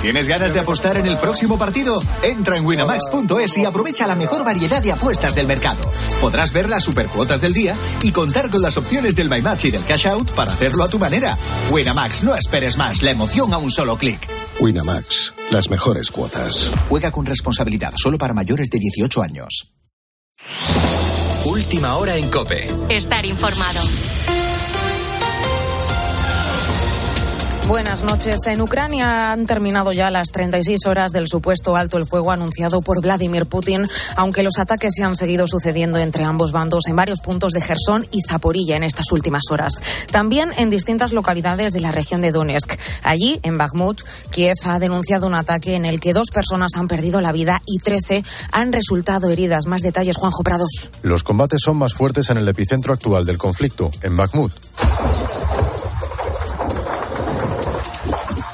¿Tienes ganas de apostar en el próximo partido? Entra en winamax.es y aprovecha la mejor variedad de apuestas del mercado. Podrás ver las supercuotas del día y contar con las opciones del My Match y del Cash Out para hacerlo a tu manera. Winamax, no esperes más, la emoción a un solo clic. Winamax, las mejores cuotas. Juega con responsabilidad, solo para mayores de 18 años. Última hora en Cope. Estar informado. Buenas noches. En Ucrania han terminado ya las 36 horas del supuesto alto el fuego anunciado por Vladimir Putin, aunque los ataques se han seguido sucediendo entre ambos bandos en varios puntos de Gerson y Zaporilla en estas últimas horas. También en distintas localidades de la región de Donetsk. Allí, en Bakhmut, Kiev ha denunciado un ataque en el que dos personas han perdido la vida y 13 han resultado heridas. Más detalles, Juanjo Prados. Los combates son más fuertes en el epicentro actual del conflicto, en Bakhmut.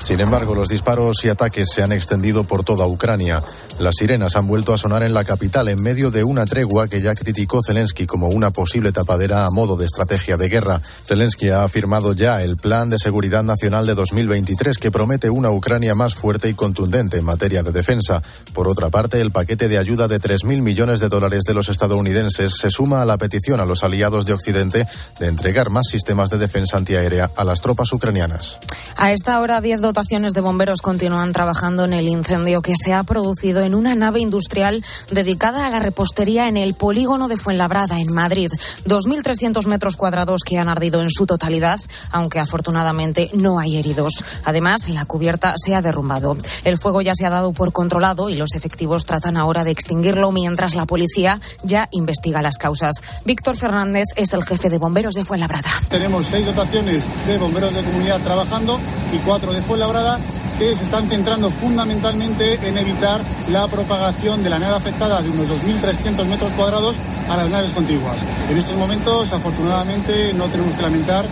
Sin embargo, los disparos y ataques se han extendido por toda Ucrania. Las sirenas han vuelto a sonar en la capital en medio de una tregua que ya criticó Zelensky como una posible tapadera a modo de estrategia de guerra. Zelensky ha afirmado ya el Plan de Seguridad Nacional de 2023 que promete una Ucrania más fuerte y contundente en materia de defensa. Por otra parte, el paquete de ayuda de 3.000 millones de dólares de los estadounidenses se suma a la petición a los aliados de Occidente de entregar más sistemas de defensa antiaérea a las tropas ucranianas. A esta hora, 10 dotaciones de bomberos continúan trabajando en el incendio que se ha producido en una nave industrial dedicada a la repostería en el polígono de Fuenlabrada, en Madrid. 2.300 metros cuadrados que han ardido en su totalidad, aunque afortunadamente no hay heridos. Además, la cubierta se ha derrumbado. El fuego ya se ha dado por controlado y los efectivos tratan ahora de extinguirlo mientras la policía ya investiga las causas. Víctor Fernández es el jefe de bomberos de Fuenlabrada. Tenemos seis dotaciones de bomberos de comunidad trabajando y cuatro de Fuenlabrada que se están centrando fundamentalmente en evitar la propagación de la nave afectada de unos 2.300 metros cuadrados a las naves contiguas. En estos momentos, afortunadamente, no tenemos que lamentar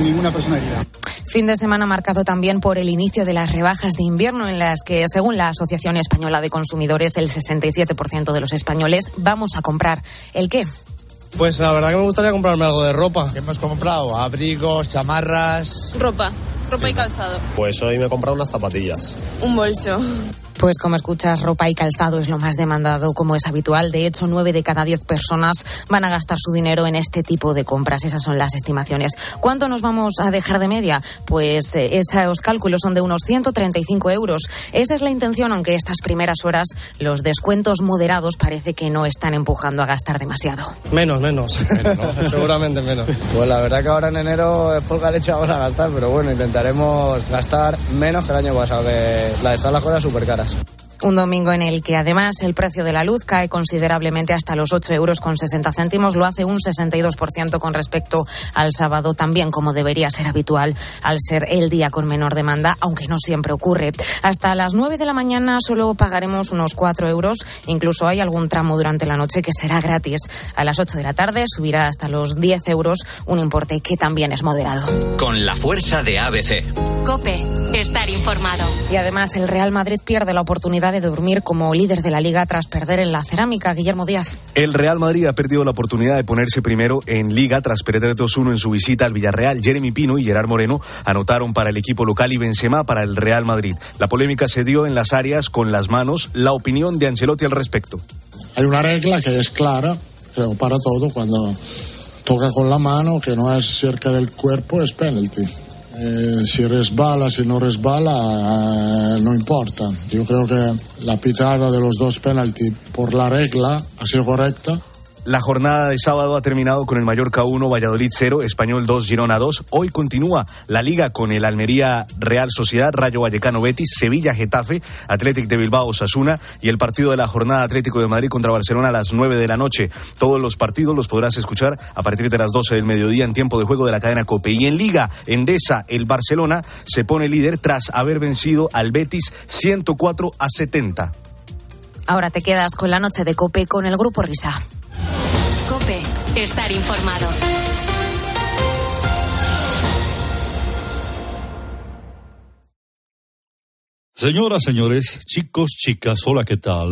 ninguna persona herida. Fin de semana marcado también por el inicio de las rebajas de invierno en las que, según la Asociación Española de Consumidores, el 67% de los españoles vamos a comprar. ¿El qué? Pues la verdad que me gustaría comprarme algo de ropa. ¿Qué hemos comprado? Abrigos, chamarras. Ropa. Ropa y calzado. Pues hoy me he comprado unas zapatillas. Un bolso. Pues como escuchas, ropa y calzado es lo más demandado, como es habitual. De hecho, nueve de cada diez personas van a gastar su dinero en este tipo de compras. Esas son las estimaciones. ¿Cuánto nos vamos a dejar de media? Pues eh, esos cálculos son de unos 135 euros. Esa es la intención, aunque estas primeras horas los descuentos moderados parece que no están empujando a gastar demasiado. Menos, menos. Seguramente menos. Pues la verdad que ahora en enero es poca leche vamos a gastar, pero bueno, intentaremos gastar menos que el año pasado, que la de las cosas súper caras. podcast. Un domingo en el que además el precio de la luz cae considerablemente hasta los 8 euros con 60 céntimos, lo hace un 62% con respecto al sábado, también como debería ser habitual al ser el día con menor demanda, aunque no siempre ocurre. Hasta las 9 de la mañana solo pagaremos unos 4 euros, incluso hay algún tramo durante la noche que será gratis. A las 8 de la tarde subirá hasta los 10 euros, un importe que también es moderado. Con la fuerza de ABC. Cope, estar informado. Y además el Real Madrid pierde la oportunidad de dormir como líder de la liga tras perder en la cerámica. Guillermo Díaz. El Real Madrid ha perdido la oportunidad de ponerse primero en liga tras perder 2-1 en su visita al Villarreal. Jeremy Pino y Gerard Moreno anotaron para el equipo local y Benzema para el Real Madrid. La polémica se dio en las áreas con las manos. La opinión de Ancelotti al respecto. Hay una regla que es clara, creo, para todo. Cuando toca con la mano, que no es cerca del cuerpo, es penalty. Eh, si resbala, si no resbala, eh, no importa. Yo creo que la pitada de los dos penaltis por la regla ha sido correcta. La jornada de sábado ha terminado con el Mallorca 1, Valladolid 0, Español 2, Girona 2. Hoy continúa la liga con el Almería Real Sociedad, Rayo Vallecano Betis, Sevilla Getafe, Athletic de Bilbao Osasuna y el partido de la jornada Atlético de Madrid contra Barcelona a las 9 de la noche. Todos los partidos los podrás escuchar a partir de las 12 del mediodía en tiempo de juego de la cadena Cope. Y en Liga Endesa, el Barcelona se pone líder tras haber vencido al Betis 104 a 70. Ahora te quedas con la noche de Cope con el grupo Risa. Estar informado. Señoras, señores, chicos, chicas, hola, ¿qué tal?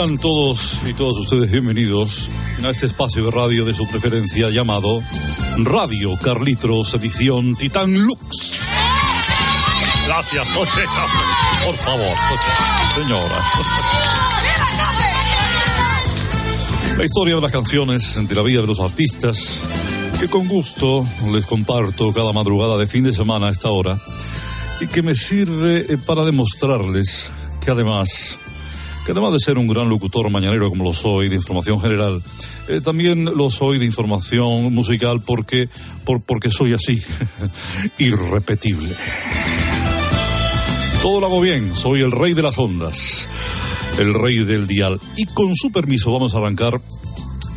Sean todos y todas ustedes bienvenidos a este espacio de radio de su preferencia llamado Radio Carlitos Edición Titán Lux. Gracias, José. Por favor, José. Señora. La historia de las canciones de la vida de los artistas, que con gusto les comparto cada madrugada de fin de semana a esta hora, y que me sirve eh, para demostrarles que además que además de ser un gran locutor mañanero como lo soy de información general, eh, también lo soy de información musical porque, por, porque soy así, irrepetible. Todo lo hago bien, soy el rey de las ondas, el rey del dial. Y con su permiso vamos a arrancar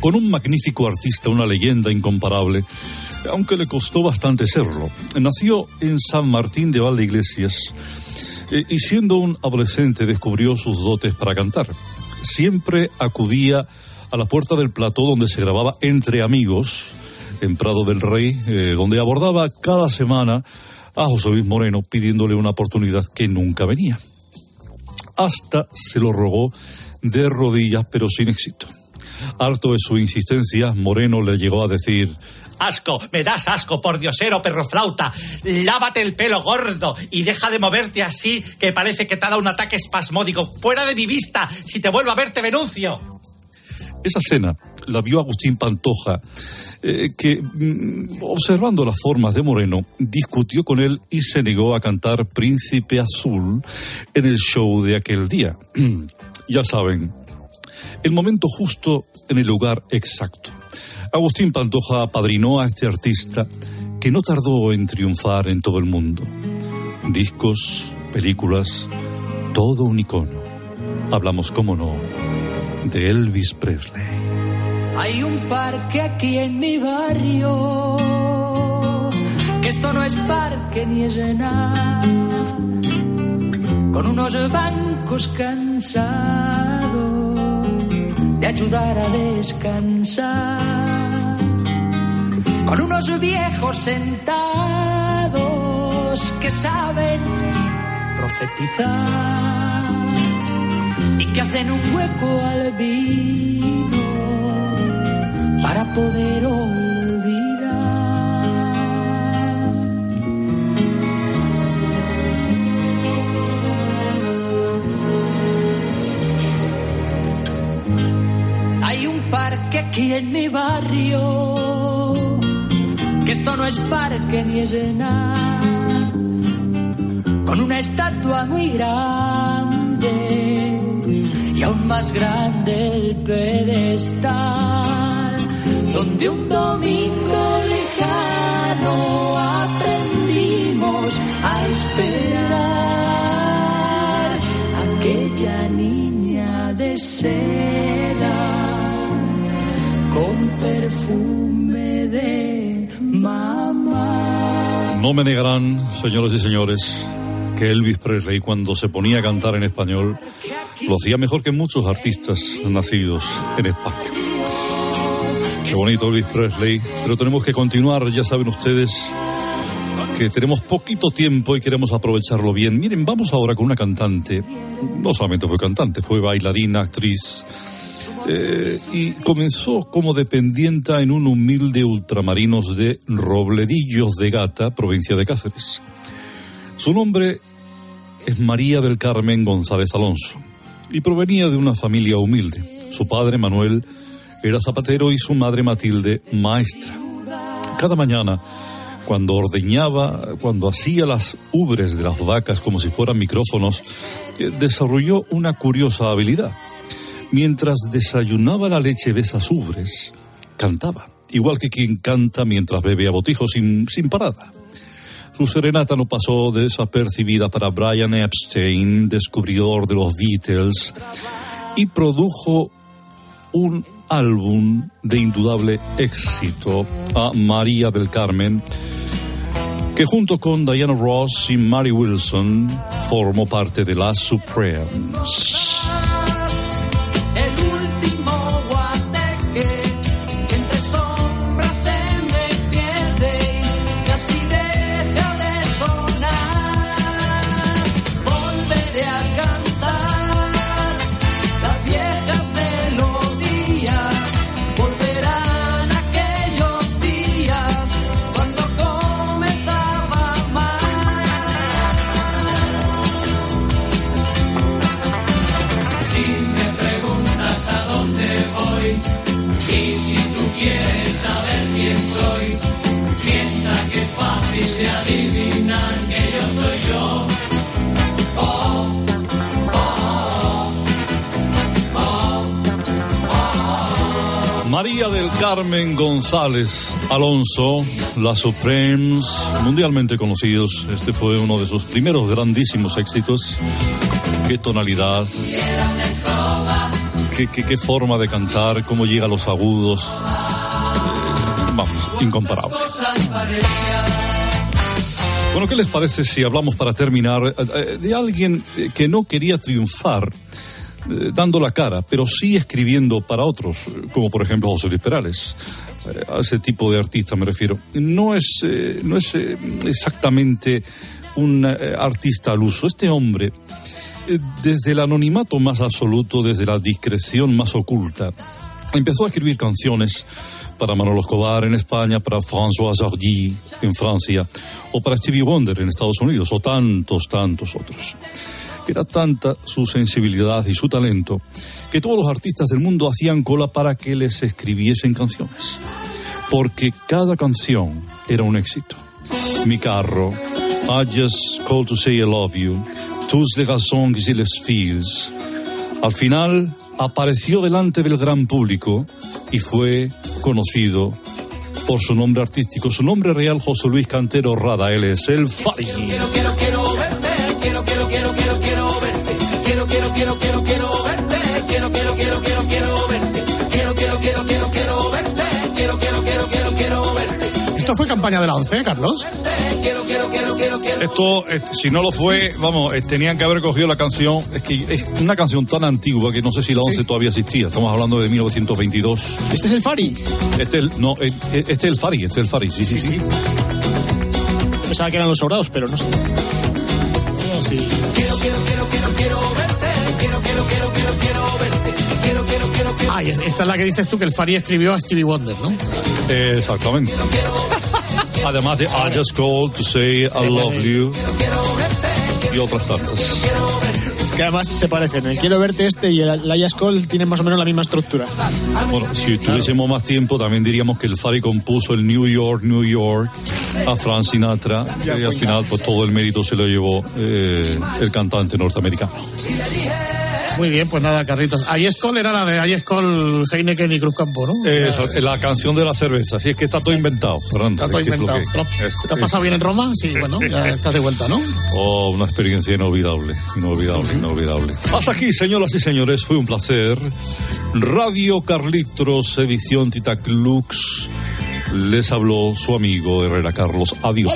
con un magnífico artista, una leyenda incomparable, aunque le costó bastante serlo. Nació en San Martín de Valdeiglesias eh, y siendo un adolescente descubrió sus dotes para cantar. Siempre acudía a la puerta del plató donde se grababa Entre Amigos, en Prado del Rey, eh, donde abordaba cada semana a José Luis Moreno pidiéndole una oportunidad que nunca venía. Hasta se lo rogó de rodillas, pero sin éxito. Harto de su insistencia, Moreno le llegó a decir Asco, me das asco, por diosero, perro flauta. Lávate el pelo gordo y deja de moverte así que parece que te ha dado un ataque espasmódico. Fuera de mi vista, si te vuelvo a ver te denuncio. Esa cena la vio Agustín Pantoja, eh, que, mm, observando las formas de Moreno, discutió con él y se negó a cantar Príncipe Azul en el show de aquel día. ya saben, el momento justo en el lugar exacto. Agustín Pantoja apadrinó a este artista que no tardó en triunfar en todo el mundo. Discos, películas, todo un icono. Hablamos, cómo no, de Elvis Presley. Hay un parque aquí en mi barrio, que esto no es parque ni es nada, con unos bancos cansados de ayudar a descansar, con unos viejos sentados que saben profetizar y que hacen un hueco al vino para poder olvidar. Hay un parque aquí en mi barrio, esto no es parque ni es nada, con una estatua muy grande y aún más grande el pedestal, donde un domingo lejano aprendimos a esperar aquella niña de seda con perfume No me negarán, señoras y señores, que Elvis Presley cuando se ponía a cantar en español lo hacía mejor que muchos artistas nacidos en España. Qué bonito Elvis Presley, pero tenemos que continuar, ya saben ustedes que tenemos poquito tiempo y queremos aprovecharlo bien. Miren, vamos ahora con una cantante, no solamente fue cantante, fue bailarina, actriz, eh, y comenzó como dependienta en un humilde ultramarinos de Robledillos de Gata, provincia de Cáceres. Su nombre es María del Carmen González Alonso y provenía de una familia humilde. Su padre Manuel era zapatero y su madre Matilde maestra. Cada mañana, cuando ordeñaba, cuando hacía las ubres de las vacas como si fueran micrófonos, eh, desarrolló una curiosa habilidad. Mientras desayunaba la leche de ubres, cantaba, igual que quien canta mientras bebe a botijo sin, sin parada. Su serenata no pasó desapercibida para Brian Epstein, descubridor de los Beatles, y produjo un álbum de indudable éxito a María del Carmen, que junto con Diana Ross y Mary Wilson formó parte de las Supremes. Carmen González Alonso, la Supremes, mundialmente conocidos. Este fue uno de sus primeros grandísimos éxitos. Qué tonalidad, qué, qué, qué forma de cantar, cómo llega a los agudos. Vamos, incomparable. Bueno, ¿qué les parece si hablamos para terminar eh, eh, de alguien eh, que no quería triunfar? Eh, dando la cara, pero sí escribiendo para otros, como por ejemplo José Luis Perales. Eh, a ese tipo de artista me refiero. No es, eh, no es eh, exactamente un artista al uso. Este hombre, desde el anonimato más absoluto, desde la discreción más oculta, empezó a escribir canciones para Manolo Escobar en España, para François Hardy en Francia, o para Stevie Wonder en Estados Unidos, o tantos, tantos otros. Era tanta su sensibilidad y su talento que todos los artistas del mundo hacían cola para que les escribiesen canciones. Porque cada canción era un éxito. Mi carro, I just call to say I love you, tous les raisons et les. Al final apareció delante del gran público y fue conocido por su nombre artístico. Su nombre real, José Luis Cantero Rada. Él es el Fari. Quiero, quiero, quiero verte, quiero, quiero, quiero, quiero, quiero, quiero, quiero, quiero verte, quiero, quiero, quiero, quiero, quiero verte, quiero, quiero, quiero, quiero, quiero verte, quiero, quiero, quiero, quiero, quiero verte, Esto fue campaña de la ONCE, Carlos. quiero, quiero, quiero, quiero, quiero. Esto, eh, si no lo fue, vamos, eh, tenían que haber cogido la canción. Es que es una canción tan antigua que no sé si la 11 todavía existía. Estamos hablando de 1922. Este es el Fari. Este es el, no, eh, eh, este es el Fari, este es el Fari, sí, sí, sí. Pensaba que eran los sobrados, pero no sé. Sí. Quiero, quiero, quiero, quiero, Ah, y esta es la que dices tú que el Fari escribió a Stevie Wonder, ¿no? Eh, Exactamente. Además de I just called to say I love you y otras tantas. Que además se parecen. El quiero verte este y el Laia Skoll tienen más o menos la misma estructura. Bueno, si tuviésemos más tiempo, también diríamos que el Fari compuso el New York, New York a Frank Sinatra y al final pues todo el mérito se lo llevó eh, el cantante norteamericano. Muy bien, pues nada, Carlitos. Ayescol era la de Ayescol, Heineken y Cruzcampo, ¿no? O sea, Eso, la canción de la cerveza, sí, es que está todo inventado, Fernando. Está todo inventado. que- es- ¿Te has pasado bien en Roma? Sí, bueno, ya estás de vuelta, ¿no? Oh, una experiencia inolvidable, inolvidable, inolvidable. Hasta aquí, señoras y señores, fue un placer. Radio Carlitos, edición Titac Lux. Les habló su amigo Herrera Carlos. Adiós.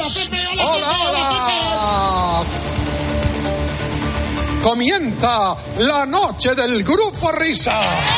Comienza la noche del grupo Risa.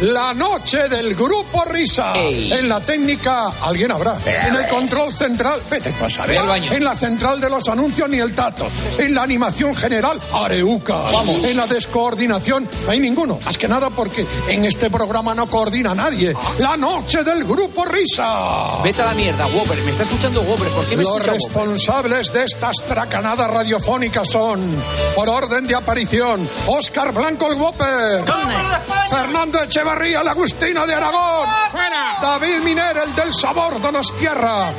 La noche del grupo Risa. En la técnica, alguien habrá. En el control central, vete. Ve al baño. En la central de los anuncios, ni el tato. En la animación general, Areuca. Vamos. En la descoordinación, no hay ninguno. Más que nada porque en este programa no coordina nadie. La noche del grupo Risa. Vete a la mierda, Whopper. Me está escuchando Whopper. ¿Por qué me Los Whopper? responsables de estas tracanadas radiofónicas son, por orden de aparición, Óscar Blanco el Whopper, Fernando Echevarría la Agustina de Aragón, David Miner el del Sabor Donostierra,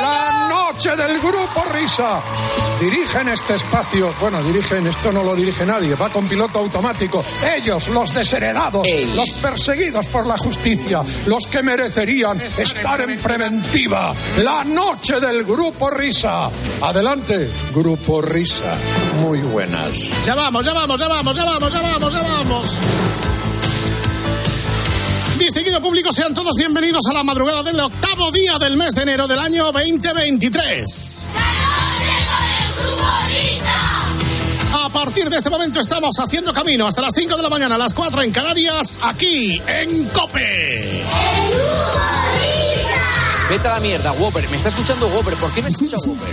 la noche del Grupo Risa. Dirigen este espacio, bueno, dirigen, esto no lo dirige nadie, va con piloto automático. Ellos, los desheredados, los perseguidos por la justicia, los que merecerían estar en preventiva. La noche del Grupo Risa. Adelante, Grupo Risa. Muy buenas. Ya vamos, ya vamos, ya vamos, ya vamos, ya vamos, ya vamos. Distinguido público, sean todos bienvenidos a la madrugada del octavo día del mes de enero del año 2023. A partir de este momento estamos haciendo camino hasta las 5 de la mañana, a las 4 en Canarias, aquí en Cope. Vete a la mierda, Whopper. Me está escuchando Whopper. ¿Por qué me escucha Whopper?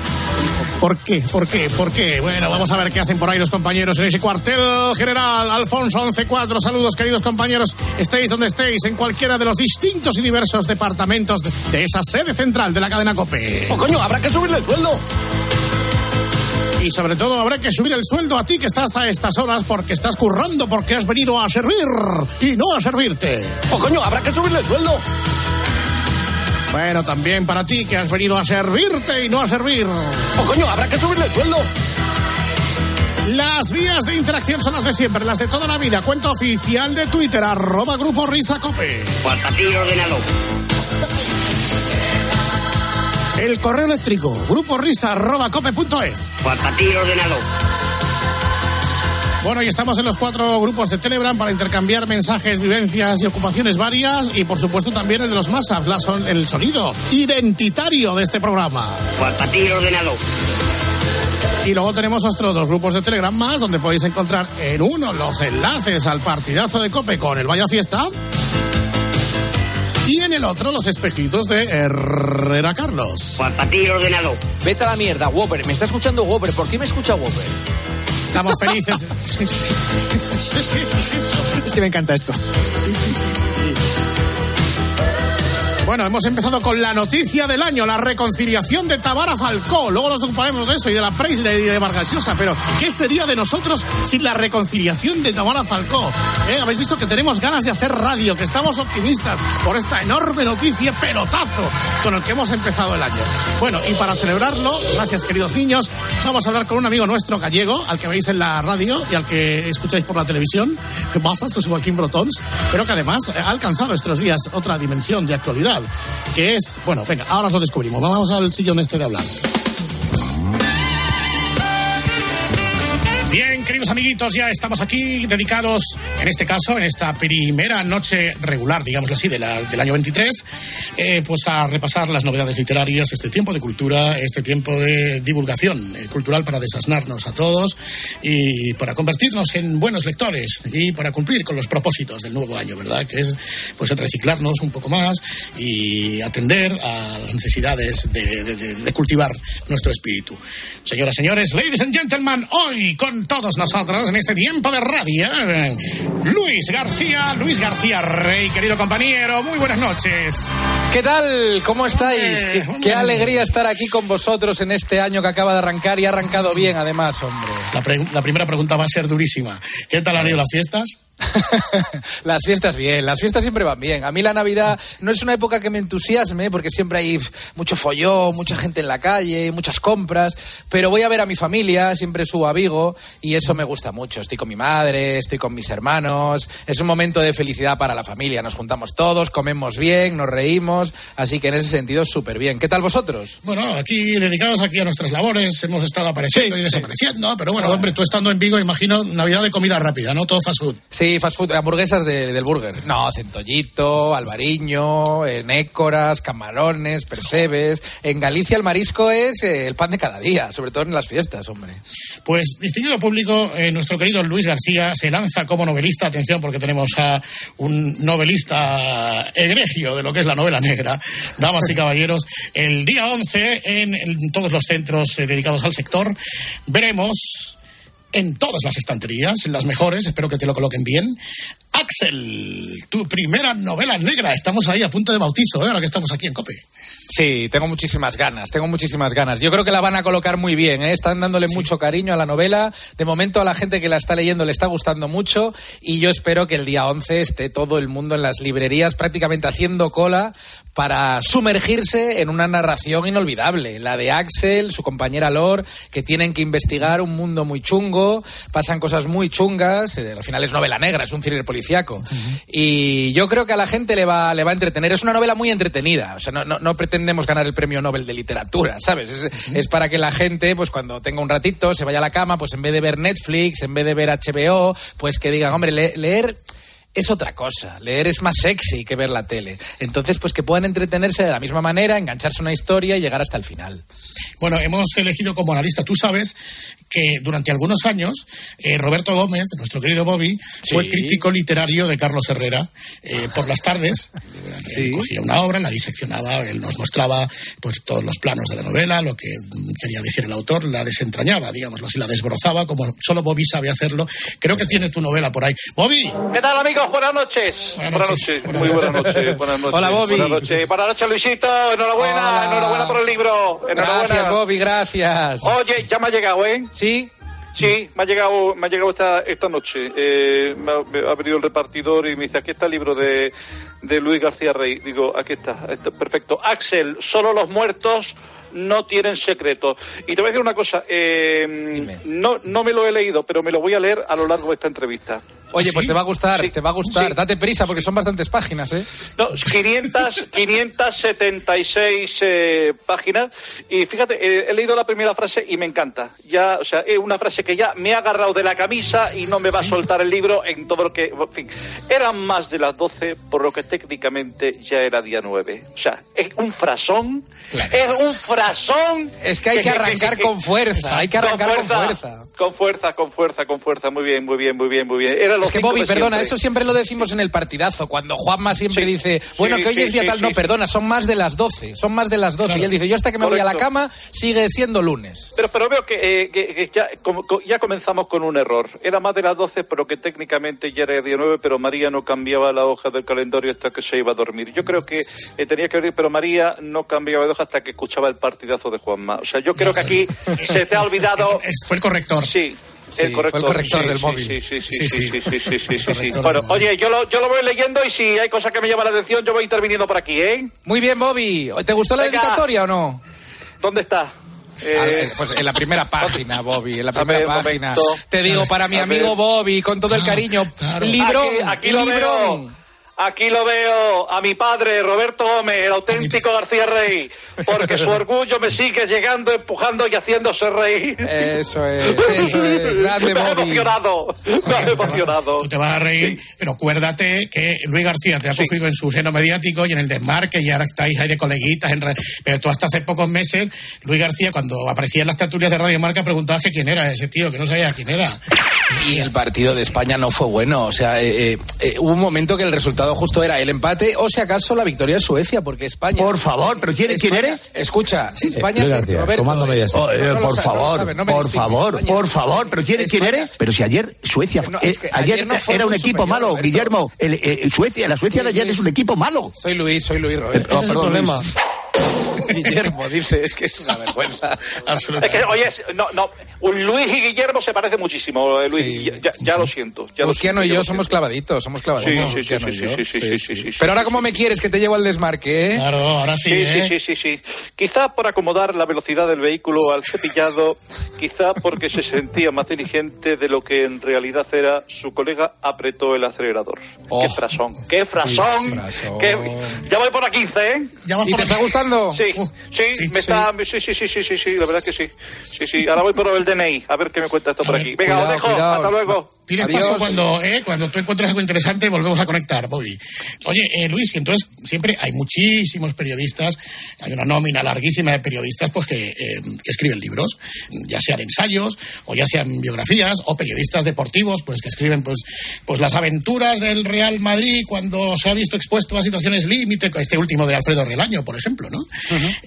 ¿Por qué? ¿Por qué? ¿Por qué? Bueno, vamos a ver qué hacen por ahí los compañeros en ese cuartel general. Alfonso 11-4, saludos queridos compañeros. Estéis donde estéis, en cualquiera de los distintos y diversos departamentos de, de esa sede central de la cadena COPE. ¡Oh, coño! ¡Habrá que subirle el sueldo! Y sobre todo habrá que subir el sueldo a ti que estás a estas horas porque estás currando, porque has venido a servir y no a servirte. ¡Oh, coño! ¡Habrá que subirle el sueldo! Bueno, también para ti que has venido a servirte y no a servir. ¡Oh, coño! ¡Habrá que subirle el sueldo! Las vías de interacción son las de siempre, las de toda la vida. Cuenta oficial de Twitter, arroba Grupo Risa Cope. ordenado. El correo eléctrico, grupo risa arroba cope.es. ordenado. Bueno, y estamos en los cuatro grupos de Telegram para intercambiar mensajes, vivencias y ocupaciones varias. Y por supuesto también el de los WhatsApp, la son, el sonido identitario de este programa. ordenado. Y luego tenemos otros dos grupos de Telegram más, donde podéis encontrar en uno los enlaces al partidazo de Cope con el Vaya Fiesta. Y en el otro los espejitos de Herrera Carlos. ordenado. Vete a la mierda, Whopper. Me está escuchando Whopper. ¿Por qué me escucha Whopper? Estamos felices. Es que me encanta esto. Bueno, hemos empezado con la noticia del año, la reconciliación de Tabara Falcó. Luego nos ocuparemos de eso y de la Presley y de Vargas Llosa. Pero, ¿qué sería de nosotros sin la reconciliación de Tamara Falcó? ¿Eh? Habéis visto que tenemos ganas de hacer radio, que estamos optimistas por esta enorme noticia, pelotazo, con el que hemos empezado el año. Bueno, y para celebrarlo, gracias queridos niños, vamos a hablar con un amigo nuestro gallego, al que veis en la radio y al que escucháis por la televisión, que pasas con Joaquín Brotons, pero que además ha alcanzado estos días otra dimensión de actualidad, que es, bueno, venga, ahora os lo descubrimos. Vamos al sillón este de hablar. Amiguitos, ya estamos aquí dedicados, en este caso, en esta primera noche regular, digámoslo así, de la- del año 23, eh, pues a repasar las novedades literarias, este tiempo de cultura, este tiempo de divulgación eh, cultural para desasnarnos a todos y para convertirnos en buenos lectores y para cumplir con los propósitos del nuevo año, ¿verdad? Que es, pues, reciclarnos un poco más y atender a las necesidades de, de- de- de cultivar nuestro espíritu. Señoras, señores, ladies and gentlemen, hoy con todos nosotros en este tiempo de radio, eh, Luis García, Luis García Rey, querido compañero, muy buenas noches. ¿Qué tal? ¿Cómo estáis? Hombre, Qué, hombre. qué alegría estar aquí con vosotros en este año que acaba de arrancar y ha arrancado bien, además, hombre. La, la primera pregunta va a ser durísima. ¿Qué tal han ido las fiestas? Las fiestas bien, las fiestas siempre van bien. A mí la Navidad no es una época que me entusiasme porque siempre hay mucho follón, mucha gente en la calle, muchas compras, pero voy a ver a mi familia, siempre subo a Vigo y eso me gusta mucho. Estoy con mi madre, estoy con mis hermanos, es un momento de felicidad para la familia. Nos juntamos todos, comemos bien, nos reímos, así que en ese sentido súper bien. ¿Qué tal vosotros? Bueno, aquí dedicados aquí a nuestras labores, hemos estado apareciendo y desapareciendo, pero bueno, hombre, tú estando en Vigo, imagino Navidad de comida rápida, ¿no? Todo fast food. Sí, fast food, hamburguesas de- del burger. No, centollito, albariño, eh, nécoras, camarones, percebes. En Galicia el marisco es eh, el pan de cada día, sobre todo en las fiestas, hombre. Pues, distinguido público, eh, nuestro querido Luis García se lanza como novelista. Atención, porque tenemos a un novelista egregio de lo que es la novela negra, damas y caballeros. El día 11, en, en todos los centros eh, dedicados al sector, veremos en todas las estanterías, las mejores, espero que te lo coloquen bien. Axel, tu primera novela negra. Estamos ahí a punto de bautizo, ¿eh? ahora que estamos aquí en Cope. Sí, tengo muchísimas ganas, tengo muchísimas ganas. Yo creo que la van a colocar muy bien, ¿eh? están dándole mucho cariño a la novela. De momento a la gente que la está leyendo le está gustando mucho y yo espero que el día 11 esté todo el mundo en las librerías prácticamente haciendo cola para sumergirse en una narración inolvidable, la de Axel, su compañera Lor, que tienen que investigar un mundo muy chungo, pasan cosas muy chungas, eh, al final es novela negra, es un thriller policíaco. Y yo creo que a la gente le va, le va a entretener. Es una novela muy entretenida, o sea, no, no, no pretendemos ganar el premio Nobel de literatura, ¿sabes? Es, es para que la gente, pues cuando tenga un ratito, se vaya a la cama, pues en vez de ver Netflix, en vez de ver HBO, pues que digan, hombre, le- leer es otra cosa. Leer es más sexy que ver la tele. Entonces, pues que puedan entretenerse de la misma manera, engancharse a una historia y llegar hasta el final. Bueno, hemos elegido como analista, tú sabes que durante algunos años eh, Roberto Gómez, nuestro querido Bobby, fue crítico literario de Carlos Herrera eh, por las tardes. Él cogía una obra, la diseccionaba, él nos mostraba pues todos los planos de la novela, lo que quería decir el autor, la desentrañaba, digámoslo así, la desbrozaba como solo Bobby sabe hacerlo. Creo que tiene tu novela por ahí. Bobby. ¿Qué tal, amigos? Buenas noches. Buenas Buenas noches. noches. Muy buenas noches. Buenas noches. Hola, Bobby. Buenas noches. Buenas noches, Luisito. Enhorabuena. Hola. Enhorabuena por el libro. Enhorabuena. Gracias, Bobby, gracias. Oye, ya me ha llegado, ¿eh? ¿Sí? Sí, me ha llegado, me ha llegado esta, esta noche. Eh, me, ha, me ha venido el repartidor y me dice, aquí está el libro de, de Luis García Rey. Digo, aquí está, está, perfecto. Axel, solo los muertos no tienen secretos. Y te voy a decir una cosa, eh, no, no me lo he leído, pero me lo voy a leer a lo largo de esta entrevista. Oye, pues te va a gustar, te va a gustar. Date prisa porque son bastantes páginas, ¿eh? No, 500, 576 eh, páginas y fíjate, eh, he leído la primera frase y me encanta. Ya, o sea, es una frase que ya me ha agarrado de la camisa y no me va a soltar el libro en todo lo que, en fin, eran más de las 12 por lo que técnicamente ya era día 9. O sea, es un frasón, es un frasón. Es que hay que arrancar con fuerza, hay que arrancar con fuerza. Con fuerza, con fuerza, con fuerza, muy bien, muy bien, muy bien, muy bien. Era los Es que Bobby, perdona, siempre. eso siempre lo decimos en el partidazo, cuando Juanma siempre dice, bueno, sí, que hoy sí, es día sí, tal, sí. no, perdona, son más de las 12, son más de las 12. Y él dice, yo hasta que me voy a la Correcto. cama sigue siendo lunes. Pero, pero veo que, eh, que- que ya, como- co- ya comenzamos con un error. Era más de las 12, pero que técnicamente ya era día 9, pero María no cambiaba la hoja del calendario hasta que se iba a dormir. Yo creo que eh, tenía que venir, pero María no cambiaba de hoja hasta que escuchaba el partidazo de Juanma. O sea, yo creo que aquí se te ha olvidado... Fue el corrector. Sí. Sí, el corrector, fue el corrector sí, del sí, móvil. Sí, sí, sí, Bueno, oye, yo lo, yo lo voy leyendo y si hay cosas que me llaman la atención, yo voy interviniendo por aquí, ¿eh? Muy bien, Bobby. ¿Te gustó la dedicatoria o no? ¿Dónde está? A Eh, ver, pues en la primera página, Bobby, en la primera ver, página. momento. Te digo, para mi amigo. Bobby, con todo el cariño, librón, Aquí, aquí veo. Aquí lo veo a mi padre, Roberto Gómez, el auténtico García Rey, porque su orgullo me sigue llegando, empujando y haciéndose reír. Eso es, eso es, grande me ha emocionado, me ha emocionado. Tú te vas a reír, pero acuérdate que Luis García te ha cogido en su seno mediático y en el desmarque y ahora estáis ahí de coleguitas. En re- Pero tú hasta hace pocos meses, Luis García, cuando aparecía en las tertulias de Radio Marca, preguntabas que quién era ese tío, que no sabía quién era. Y el partido de España no fue bueno. O sea, eh, eh, eh, hubo un momento que el resultado justo era el empate o, si acaso, la victoria de Suecia, porque España. Por favor, ¿pero quién, quién España- eres? Escucha, España. Roberto, eh, Oh, eh, por favor, sabe, no me por favor, España- por favor, pero ¿quién, quién eres? Pero si ayer Suecia, No, eh, es que ayer, ayer no era un equipo superior, malo, Roberto. Guillermo, el, eh, Suecia, la Suecia de ayer es un equipo malo. Soy Luis, soy Luis, Roberto. Oh, perdón, Luis. Guillermo dice, es que es una vergüenza. Es que, oye, es- no, no, Luis y Guillermo se parecen muchísimo, eh, Luis, Sí. ya, ya- ya lo siento. Ya lo Busquiano siento, y yo somos siento. clavaditos, somos clavaditos. Sí, sí, sí, Busquiano sí, y yo. sí, sí, sí, sí, sí, Pero ahora, ¿cómo me quieres que te llevo al desmarque, eh? Claro, ahora sí, Sí, ¿eh? sí, sí, sí, sí. Quizá por acomodar la velocidad del vehículo al cepillado, quizá porque se sentía más inteligente de lo que en realidad era, su colega apretó el acelerador. Oh. ¡Qué frasón! ¡Qué frasón! Sí, frasón. qué- Ya voy por la 15, ¿eh? Ya ¿Y por te está gustando? Sí, sí, sí, me está... Sí, sí, sí, sí, sí, sí, la verdad que sí. Sí, sí, ahora voy por el DNI, a ver qué me cuenta esto por aquí. Venga, cuidado, os dejo, cuidado. hasta luego. Pides Adiós. paso cuando, eh, cuando tú encuentres algo interesante, volvemos a conectar, Bobby. Oye, eh, Luis, entonces siempre hay muchísimos periodistas, hay una nómina larguísima de periodistas pues que, eh, que escriben libros, ya sean ensayos o ya sean biografías, o periodistas deportivos pues que escriben pues, pues las aventuras del Real Madrid cuando se ha visto expuesto a situaciones límite, este último de Alfredo Relaño, por ejemplo, ¿no?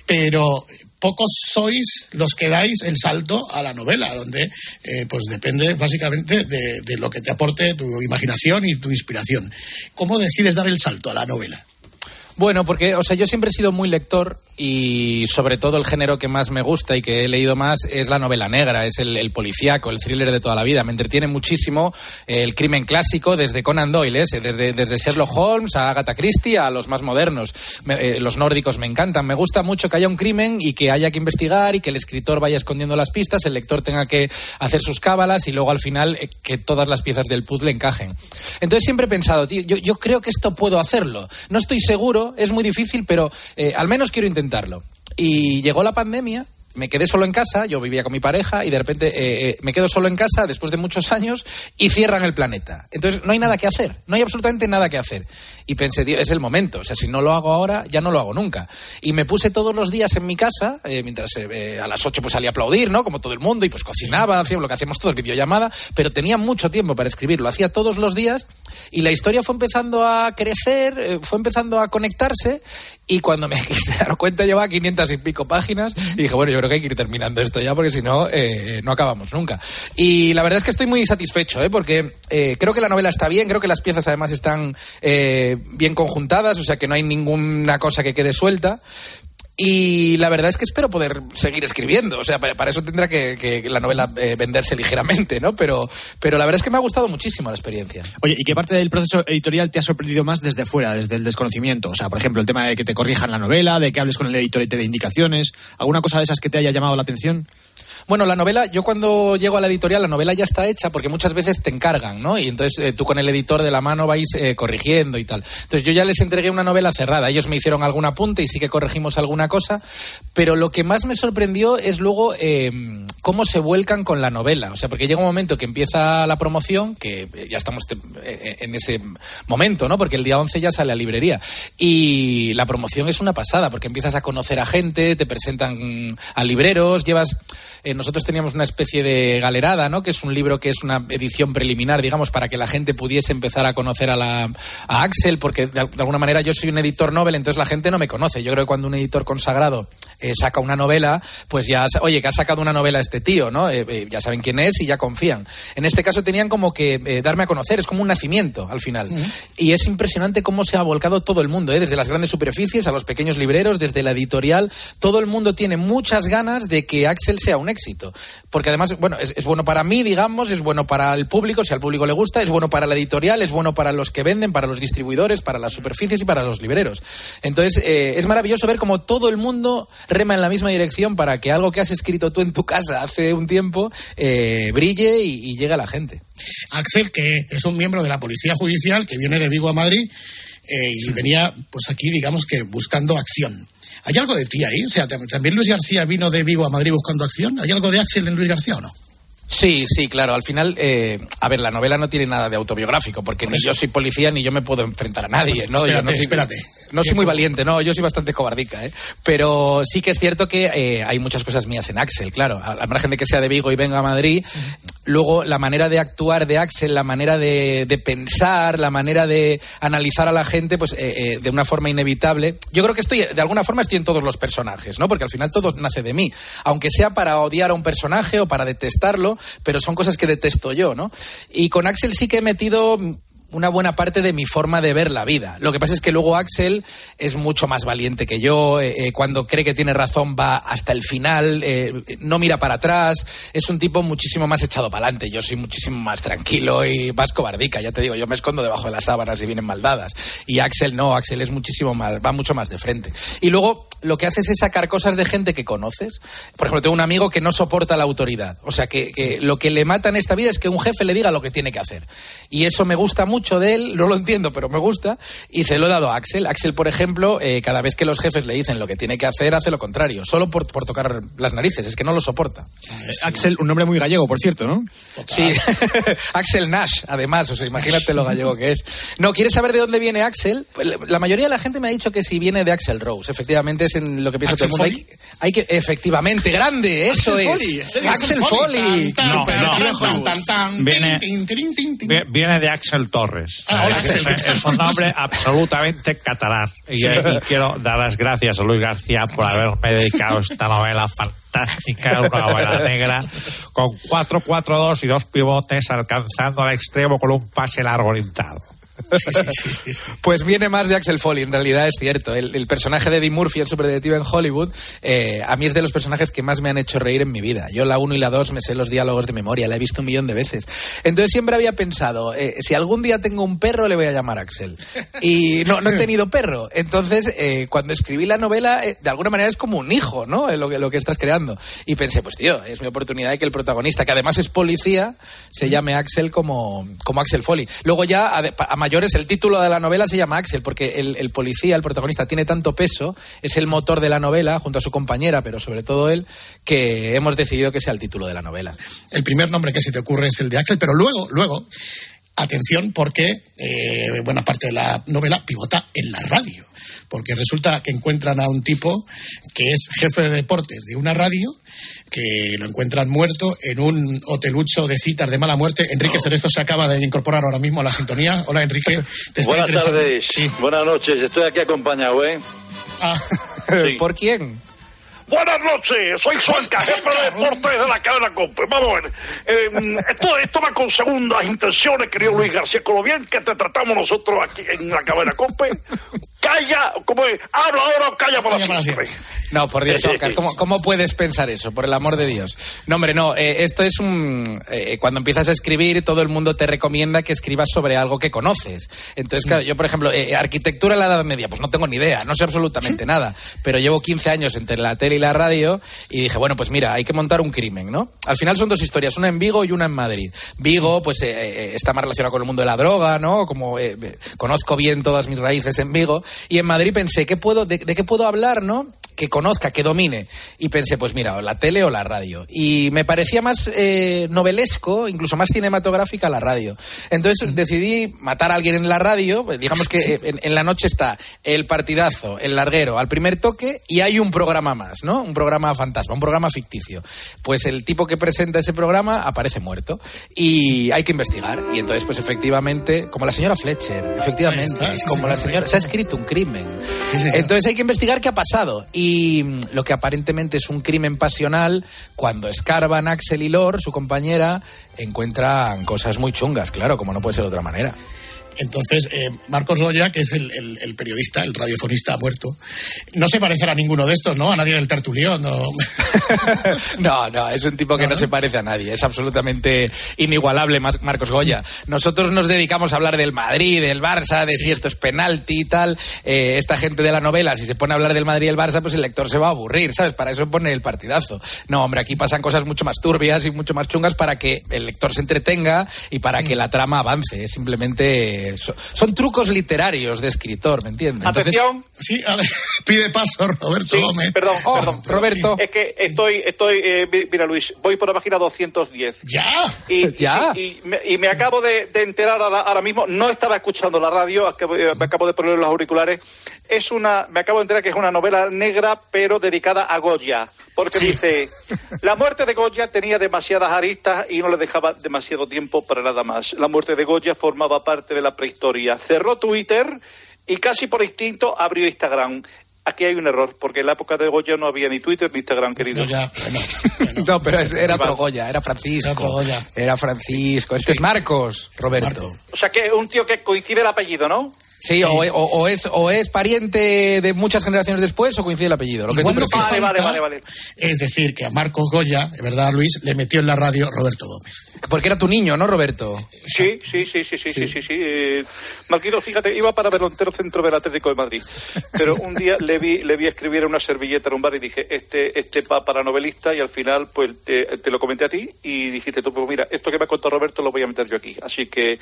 Pero pocos sois los que dais el salto a la novela, donde eh, pues depende básicamente de, de lo que te aporte tu imaginación y tu inspiración. ¿Cómo decides dar el salto a la novela? Bueno, porque, o sea, yo siempre he sido muy lector y sobre todo el género que más me gusta y que he leído más es la novela negra, es el, el policíaco, el thriller de toda la vida. Me entretiene muchísimo el crimen clásico desde Conan Doyle, ese, desde, desde Sherlock Holmes a Agatha Christie a los más modernos. Eh, los nórdicos me encantan. Me gusta mucho que haya un crimen y que haya que investigar y que el escritor vaya escondiendo las pistas, el lector tenga que hacer sus cábalas y luego al final eh, que todas las piezas del puzzle encajen. Entonces siempre he pensado, yo, yo creo que esto puedo hacerlo. No estoy seguro, es muy difícil, pero eh, al menos quiero Y llegó la pandemia me quedé solo en casa, yo vivía con mi pareja y de repente eh, eh, me quedo solo en casa después de muchos años y cierran el planeta. Entonces no hay nada que hacer, no hay absolutamente nada que hacer. Y pensé, es el momento, o sea, si no lo hago ahora, ya no lo hago nunca. Y me puse todos los días en mi casa, eh, mientras a las 8 pues salía a aplaudir, ¿no? Como todo el mundo, y pues cocinaba, hacía lo que hacíamos todos, videollamada, pero tenía mucho tiempo para escribir, lo hacía todos los días y la historia fue empezando a crecer, fue empezando a conectarse y cuando me quise dar cuenta llevaba 500 y pico páginas y dije, bueno, yo creo que hay que ir terminando esto ya porque si no, eh, no acabamos nunca. Y la verdad es que estoy muy satisfecho, ¿eh? porque eh, creo que la novela está bien, creo que las piezas además están eh, bien conjuntadas, o sea que no hay ninguna cosa que quede suelta. Y la verdad es que espero poder seguir escribiendo. O sea, pa- para eso tendrá que, que la novela eh, venderse ligeramente, ¿no? Pero, pero la verdad es que me ha gustado muchísimo la experiencia. Oye, ¿y qué parte del proceso editorial te ha sorprendido más desde fuera, desde el desconocimiento? O sea, por ejemplo, el tema de que te corrijan la novela, de que hables con el editor y te dé indicaciones. ¿Alguna cosa de esas que te haya llamado la atención? Bueno, la novela, yo cuando llego a la editorial, la novela ya está hecha porque muchas veces te encargan, ¿no? Y entonces eh, tú con el editor de la mano vais eh, corrigiendo y tal. Entonces yo ya les entregué una novela cerrada. Ellos me hicieron algún apunte y sí que corregimos alguna cosa. Pero lo que más me sorprendió es luego eh, cómo se vuelcan con la novela. O sea, porque llega un momento que empieza la promoción, que eh, ya estamos en ese momento, ¿no? Porque el día 11 ya sale a librería. Y la promoción es una pasada, porque empiezas a conocer a gente, te presentan a libreros, llevas... eh, nosotros teníamos una especie de galerada, ¿no? Que es un libro que es una edición preliminar, digamos, para que la gente pudiese empezar a conocer a, la, a Axel, porque de, al- de alguna manera yo soy un editor novel, entonces la gente no me conoce. Yo creo que cuando un editor consagrado eh, saca una novela, pues ya, oye, que ha sacado una novela este tío, ¿no? Eh, eh, ya saben quién es y ya confían. En este caso tenían como que darme a conocer, es como un nacimiento al final. Y es impresionante cómo se ha volcado todo el mundo, ¿eh? desde las grandes superficies a los pequeños libreros, desde la editorial. Todo el mundo tiene muchas ganas de que Axel sea un éxito. Porque además, bueno, es, es bueno para mí, digamos, es bueno para el público, si al público le gusta, es bueno para la editorial, es bueno para los que venden, para los distribuidores, para las superficies y para los libreros. Entonces, eh, es maravilloso ver cómo todo el mundo rema en la misma dirección para que algo que has escrito tú en tu casa hace un tiempo eh, brille y, y llegue a la gente. Axel, que es un miembro de la Policía Judicial que viene de Vigo a Madrid eh, y venía, pues aquí, digamos que buscando acción. ¿Hay algo de ti ahí? O sea, ¿tam- ¿también Luis García vino de Vigo a Madrid buscando acción? ¿Hay algo de Axel en Luis García o no? Sí, sí, claro. Al final, eh, a ver, la novela no tiene nada de autobiográfico, porque ni yo soy policía ni yo me puedo enfrentar a nadie, ¿no? Yo Espérate, no soy, espérate. No soy muy valiente, no, yo soy bastante cobardica, ¿eh? Pero sí que es cierto que eh, hay muchas cosas mías en Axel, claro. Al margen de que sea de Vigo y venga a Madrid, luego la manera de actuar de Axel, la manera de, de pensar, la manera de analizar a la gente, pues eh, eh, de una forma inevitable. Yo creo que estoy, de alguna forma estoy en todos los personajes, ¿no? Porque al final todo nace de mí. Aunque sea para odiar a un personaje o para detestarlo, pero son cosas que detesto yo, ¿no? Y con Axel sí que he metido una buena parte de mi forma de ver la vida. Lo que pasa es que luego Axel es mucho más valiente que yo, eh, eh, cuando cree que tiene razón va hasta el final, eh, no mira para atrás, es un tipo muchísimo más echado para adelante, yo soy muchísimo más tranquilo y más cobardica, ya te digo, yo me escondo debajo de las sábanas y vienen maldadas. Y Axel no, Axel es muchísimo más, va mucho más de frente. Y luego lo que haces es sacar cosas de gente que conoces. Por ejemplo, tengo un amigo que no soporta la autoridad. O sea, que, que lo que le mata en esta vida es que un jefe le diga lo que tiene que hacer. Y eso me gusta mucho de él, no lo entiendo, pero me gusta. Y se lo he dado a Axel. Axel, por ejemplo, eh, cada vez que los jefes le dicen lo que tiene que hacer, hace lo contrario. Solo por, por tocar las narices. Es que no lo soporta. Axel, un nombre muy gallego, por cierto, ¿no? Sí, Axel Nash, además, o sea, imagínate lo gallego que es. No, ¿quieres saber de dónde viene Axel? Pues, La mayoría de la gente me ha dicho que si viene de Axel Rose, efectivamente es en lo que piensa todo el mundo. Hay, hay que, efectivamente, grande, eso Axel es. Foley, es el Axel Foley. Viene- de Axel Torres. Ah, hola, Es- Axel, ¿qué es, tal? es un nombre absolutamente catalán. Y, eh, y quiero dar las gracias a Luis García por haberme dedicado esta novela fantástica, una novela negra, con 4-4-2 y dos pivotes alcanzando al extremo con un pase largo orientado. Pues viene más de Axel Foley, en realidad es cierto. El, el personaje de Eddie Murphy, el superdetective en Hollywood, eh, a mí es de los personajes que más me han hecho reír en mi vida. Yo la 1 y la 2 me sé los diálogos de memoria, la he visto un millón de veces. Entonces siempre había pensado, eh, si algún día tengo un perro le voy a llamar Axel. Y no, no he tenido perro. Entonces, eh, cuando escribí la novela, de alguna manera es como un hijo, ¿no? Lo que, lo que estás creando. Y pensé, pues tío, es mi oportunidad de que el protagonista, que además es policía, se llame Axel como, como Axel Foley. Luego ya, a mayores, el título de la novela se llama Axel, porque el, policía, el protagonista, tiene tanto peso, es el motor de la novela, junto a su compañera, pero sobre todo él, que hemos decidido que sea el título de la novela. El primer nombre que se te ocurre es el de Axel, pero luego, luego, atención porque eh, buena parte de la novela pivota en la radio. Porque resulta que encuentran a un tipo que es jefe de deportes de una radio, que lo encuentran muerto en un hotelucho de citas de mala muerte. Enrique Cerezo se acaba de incorporar ahora mismo a la sintonía. Hola Enrique, te está Buenas interesando. tardes. Buenas noches. Estoy aquí acompañado, ¿eh? Ah. ¿Por quién? Buenas noches, soy Suelca, jefe de deportes de la cadena Compe. Vamos a ver, eh, esto, esto va con segundas intenciones, querido Luis García, con lo bien que te tratamos nosotros aquí en la cadena Compe. Calla, como es, habla ahora o calla para siempre. No, por Dios, Oscar, ¿cómo, cómo puedes pensar eso? Por el amor de Dios. No, hombre, no. eh, esto es un. eh, cuando empiezas a escribir, todo el mundo te recomienda que escribas sobre algo que conoces. Entonces, claro, yo, por ejemplo, eh, arquitectura en la Edad Media, pues no tengo ni idea, no sé absolutamente nada. Pero llevo 15 años entre la tele y la radio y dije, bueno, pues mira, hay que montar un crimen, ¿no? Al final son dos historias, una en Vigo y una en Madrid. Vigo, pues eh, eh, está más relacionado con el mundo de la droga, ¿no? Como eh, eh, conozco bien todas mis raíces en Vigo. Y en Madrid pensé, ¿qué puedo, de, de qué puedo hablar, no? Que conozca, que domine. Y pensé, pues mira, o la tele o la radio. Y me parecía más eh, novelesco, incluso más cinematográfica la radio. Entonces decidí matar a alguien en la radio. pues, Digamos que en, en la noche está el partidazo, el larguero, al primer toque, y hay un programa más, ¿no? Un programa fantasma, un programa ficticio. Pues el tipo que presenta ese programa aparece muerto. Y hay que investigar. Y entonces, pues efectivamente, como la señora Fletcher, efectivamente, como la señora. Se ha escrito un crimen. Entonces hay que investigar qué ha pasado. Y mm, lo que aparentemente es un crimen pasional, cuando escarban Axel y Lor, su compañera, encuentran cosas muy chungas, claro, como no puede ser de otra manera. Entonces, eh, Marcos Goya, que es el, el- el periodista, el radiofonista muerto, no se parecerá a ninguno de estos, ¿no? A nadie del tertulión, ¿no? No, no, es un tipo que no se parece a nadie, es absolutamente inigualable Marcos Goya. Nosotros nos dedicamos a hablar del Madrid, del Barça, de si esto es penalti y tal. Eh, esta gente de la novela, si se pone a hablar del Madrid y el Barça, pues el lector se va a aburrir, ¿sabes? Para eso pone el partidazo. No, hombre, aquí pasan cosas mucho más turbias y mucho más chungas para que el lector se entretenga y para que la trama avance. Es simplemente... so- son trucos literarios de escritor, ¿me entiendes? Entonces- Atención. Sí, a ver, pide paso Roberto Sí, Gómez. Perdón, Oh, perdón. Roberto. Es que estoy, estoy, eh, mi- mira Luis, voy por la página 210. ¿Ya? Y, ¿Ya? Y, y me, y me acabo de, de enterar ahora, ahora mismo, no estaba escuchando la radio, acabo- eh, me acabo de poner los auriculares. Es una, me acabo de enterar que es una novela negra, pero dedicada a Goya. Porque dice, la muerte de Goya tenía demasiadas aristas y no le dejaba demasiado tiempo para nada más. La muerte de Goya formaba parte de la prehistoria. Cerró Twitter y casi por instinto abrió Instagram. Aquí hay un error, porque en la época de Goya no había ni Twitter ni Instagram, querido. No, pero era otro Goya, era Francisco. Era Francisco. Este es Marcos, Roberto. O sea que un tío que coincide el apellido, ¿no? Sí, O, o- o es, o es pariente de muchas generaciones después o coincide el apellido. Lo que tú lo que prefieras. falta Es decir, que a Marcos Goya, ¿verdad, Luis? Le metió en la radio Roberto Gómez. Porque era tu niño, ¿no, Roberto? Sí, sí, sí, sí, sí, sí, sí, sí. Eh, fíjate, iba para Velontero Centro del Atlético de Madrid, pero un día le vi, le vi escribir en una servilleta en un bar y dije, este, este va para novelista y al final, pues, te, te lo comenté a ti y dijiste tú, pues mira, esto que me ha contado Roberto lo voy a meter yo aquí. Así que,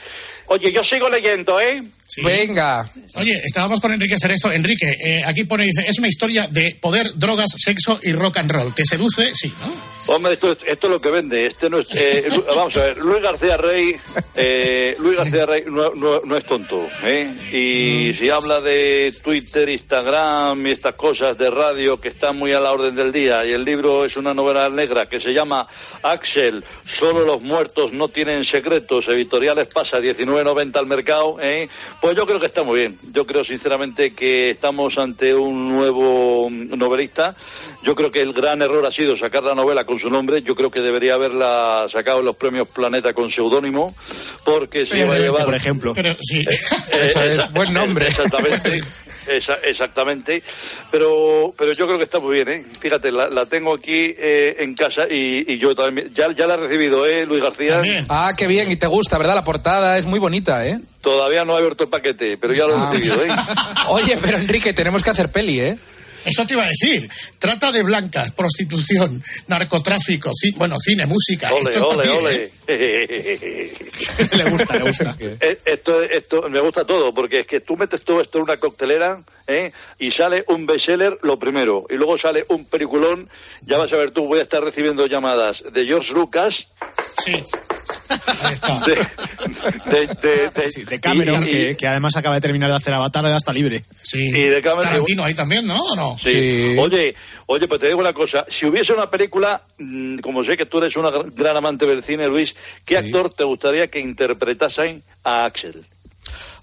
oye, yo sigo leyendo, ¿eh? Venga. Oye, estábamos con Enrique Cerezo. Enrique, eh, aquí pone, dice, es una historia de poder, drogas, sexo y rock and roll. ¿Te seduce? Sí, ¿no? Hombre, esto, es- esto es lo que vende. Este no es, eh, vamos a ver, Luis García Rey, eh, Luis García Rey no, no- no es tonto, ¿eh? Y si habla de Twitter, Instagram y estas cosas de radio que están muy a la orden del día, y el libro es una novela negra que se llama Axel, solo los muertos no tienen secretos, editoriales pasa 19.90 al mercado, ¿eh? Pues yo creo que está muy bien. Yo creo sinceramente que estamos ante un nuevo novelista. Yo creo que el gran error ha sido sacar la novela con su nombre. Yo creo que debería haberla sacado en los premios Planeta con seudónimo, porque se iba a llevar. por ejemplo. Pero, sí. Eh, es, esa- buen nombre. Exactamente. Esa- exactamente. Pero, pero yo creo que está muy bien, ¿eh? Fíjate, la, la tengo aquí eh, en casa y, y yo también. Ya, ya la he recibido, ¿eh, Luis García? Ah, qué bien, y te gusta, ¿verdad? La portada es muy bonita, ¿eh? Todavía no he abierto el paquete, pero ya lo he Ah. recibido, ¿eh? Oye, pero Enrique, tenemos que hacer peli, ¿eh? Eso te iba a decir. Trata de blancas, prostitución, narcotráfico, ci- bueno, cine, música. Ole, Esto ole, ti, ole. ¿eh? le gusta, le gusta. Eh, Esto, esto me gusta todo, porque es que tú metes todo esto en una coctelera ¿eh? y sale un bestseller lo primero, y luego sale un peliculón. Ya vas a ver tú, voy a estar recibiendo llamadas de George Lucas. Sí. De, de, de, de- Sí, de Cameron, y- y- que, además acaba de terminar de hacer Avatar, ya está libre. Sí. y de Cameron- Tarantino ahí también, ¿no? ¿O no? Sí. Oye, oye, pues te digo una cosa. Si hubiese una película, mm, como sé que tú eres una gr- gran amante del cine, Luis, ¿qué actor te gustaría que interpretasen a Axel?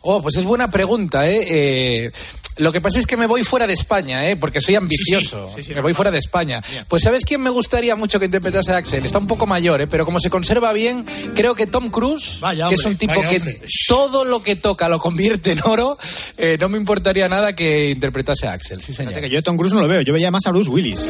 Oh, pues es buena pregunta, ¿eh? Eh, lo que pasa es que me voy fuera de España, ¿eh? Porque soy ambicioso. me voy fuera de España. Pues ¿sabes quién me gustaría mucho que interpretase a Axel? Está un poco mayor, ¿eh? Pero como se conserva bien, creo que Tom Cruise, que es un tipo vaya que hombre. todo lo que toca lo convierte en oro, eh, no me importaría nada que interpretase a Axel, sí señor. Que yo Tom Cruise no lo veo, yo veía más a Bruce Willis.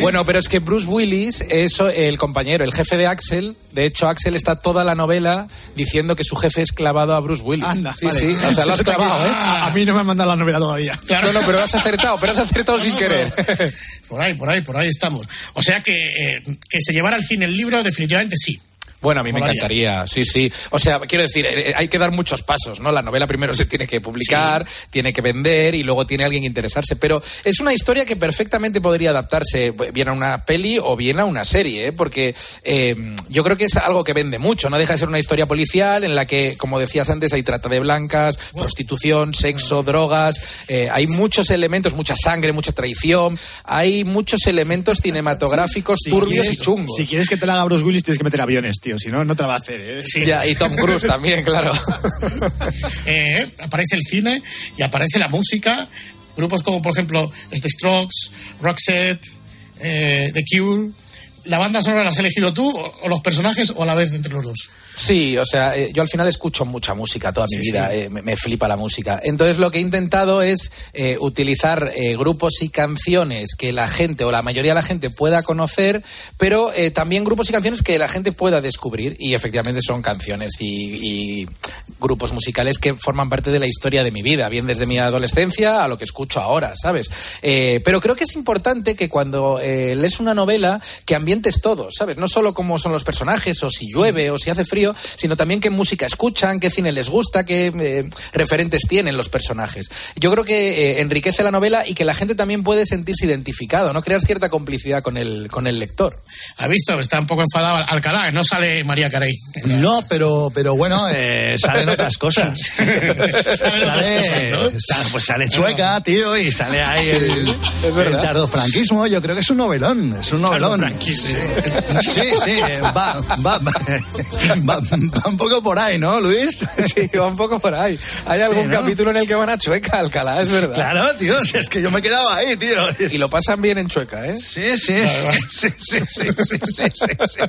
Bueno, pero es que Bruce Willis es el compañero, el jefe de Axel. De hecho, Axel está toda la novela diciendo que su jefe es clavado a Bruce Willis. Anda, sí, vale. sí. O sea, lo has clavado, ¿eh? A, a mí no me han mandado la novela todavía. No, no, pero has acertado, pero has acertado sin No, querer. pero- Por ahí, por ahí, por ahí estamos. O sea que, eh, que se llevara al cine el libro, definitivamente sí. Bueno, a mí me encantaría, sí, sí. O sea, quiero decir, eh, hay que dar muchos pasos, ¿no? La novela primero se tiene que publicar, tiene que vender y luego tiene alguien que interesarse. Pero es una historia que perfectamente podría adaptarse bien a una peli o bien a una serie, ¿eh? Porque eh, yo creo que es algo que vende mucho. No deja de ser una historia policial en la que, como decías antes, hay trata de blancas, prostitución, sexo, drogas. eh, hay muchos elementos, mucha sangre, mucha traición. Hay muchos elementos cinematográficos Si turbios y chungos. Si quieres que te la haga Bruce Willis, tienes que meter aviones, tío. Si no, no te la va a hacer, ¿eh? Ya, y Tom Cruise también, claro. Eh, aparece el cine y aparece la música. Grupos como, por ejemplo, The Strokes, Roxette, eh, The Cure. ¿La banda sonora la has elegido tú o, o los personajes o a la vez entre los dos? Sí, o sea, eh, yo al final escucho mucha música toda mi Sí, vida, sí. eh, me, me flipa la música. Entonces lo que he intentado es eh, utilizar eh, grupos y canciones que la gente o la mayoría de la gente pueda conocer, pero eh, también grupos y canciones que la gente pueda descubrir y efectivamente son canciones y, y grupos musicales que forman parte de la historia de mi vida, bien desde mi adolescencia a lo que escucho ahora, ¿sabes? Pero creo que es importante que cuando lees una novela que ambientes todo, ¿sabes? No solo cómo son los personajes o si llueve o si hace frío, sino también qué música escuchan, qué cine les gusta, qué eh, referentes tienen los personajes. Yo creo que eh, enriquece la novela y que la gente también puede sentirse identificado, ¿no? Creas cierta complicidad con el, con el lector. ¿Ha visto? Está un poco enfadado Alcalá, no sale María Carey. No, pero, pero bueno, eh, salen otras cosas. Salen otras cosas, ¿no? sale- pues sale chueca, tío, y sale ahí el, el tardofranquismo. Yo creo que es un novelón, es un novelón. Sí, sí, va, va, va, Va, un poco por ahí, ¿no, Luis? Sí, va un poco por ahí. Hay algún capítulo en el que van a Chueca, Alcalá, es verdad. Claro, tío, es que yo me quedaba ahí, tío. Y lo pasan bien en Chueca, ¿eh? Sí, sí, sí, sí, sí, sí, sí, sí,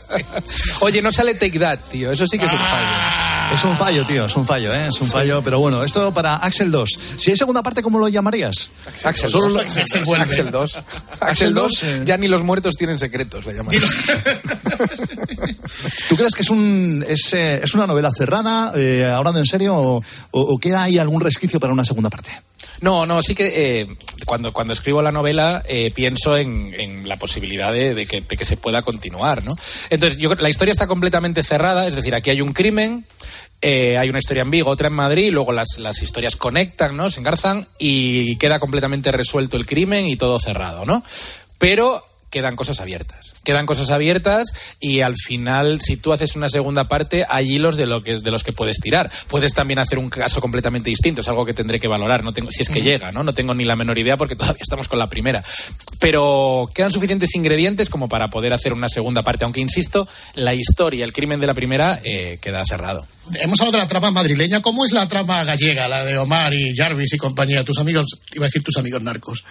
Oye, no sale Take That, tío, eso sí que es un fallo. Ah. Es un fallo, tío, es un fallo, ¿eh? Es un fallo, pero bueno, esto para Axel 2. Si hay segunda parte, ¿cómo lo llamarías? Axel 2. Axel, Axel, Axel 2. Axel 2, ya ni los muertos tienen secretos, le llaman. ¿Tú crees que es un eh, es una novela cerrada, eh, hablando en serio, o, queda ahí algún resquicio para una segunda parte? No, no, sí que eh, cuando, cuando escribo la novela pienso en, la posibilidad de, que, se pueda continuar, ¿no? Entonces, yo, la historia está completamente cerrada, es decir, aquí hay un crimen, hay una historia en Vigo, otra en Madrid, luego las, las historias conectan, ¿no? Se engarzan y queda completamente resuelto el crimen y todo cerrado, ¿no? Pero quedan cosas abiertas. Quedan cosas abiertas y al final, si tú haces una segunda parte, hay hilos de, lo que, de los que puedes tirar. Puedes también hacer un caso completamente distinto, es algo que tendré que valorar, no tengo, si es que llega, ¿no? No tengo ni la menor idea porque todavía estamos con la primera. Pero quedan suficientes ingredientes como para poder hacer una segunda parte, aunque insisto, la historia, el crimen de la primera eh, queda cerrado. Hemos hablado de la trama madrileña. ¿Cómo es la trama gallega, la de Omar y Jarvis y compañía? Tus amigos, iba a decir tus amigos narcos.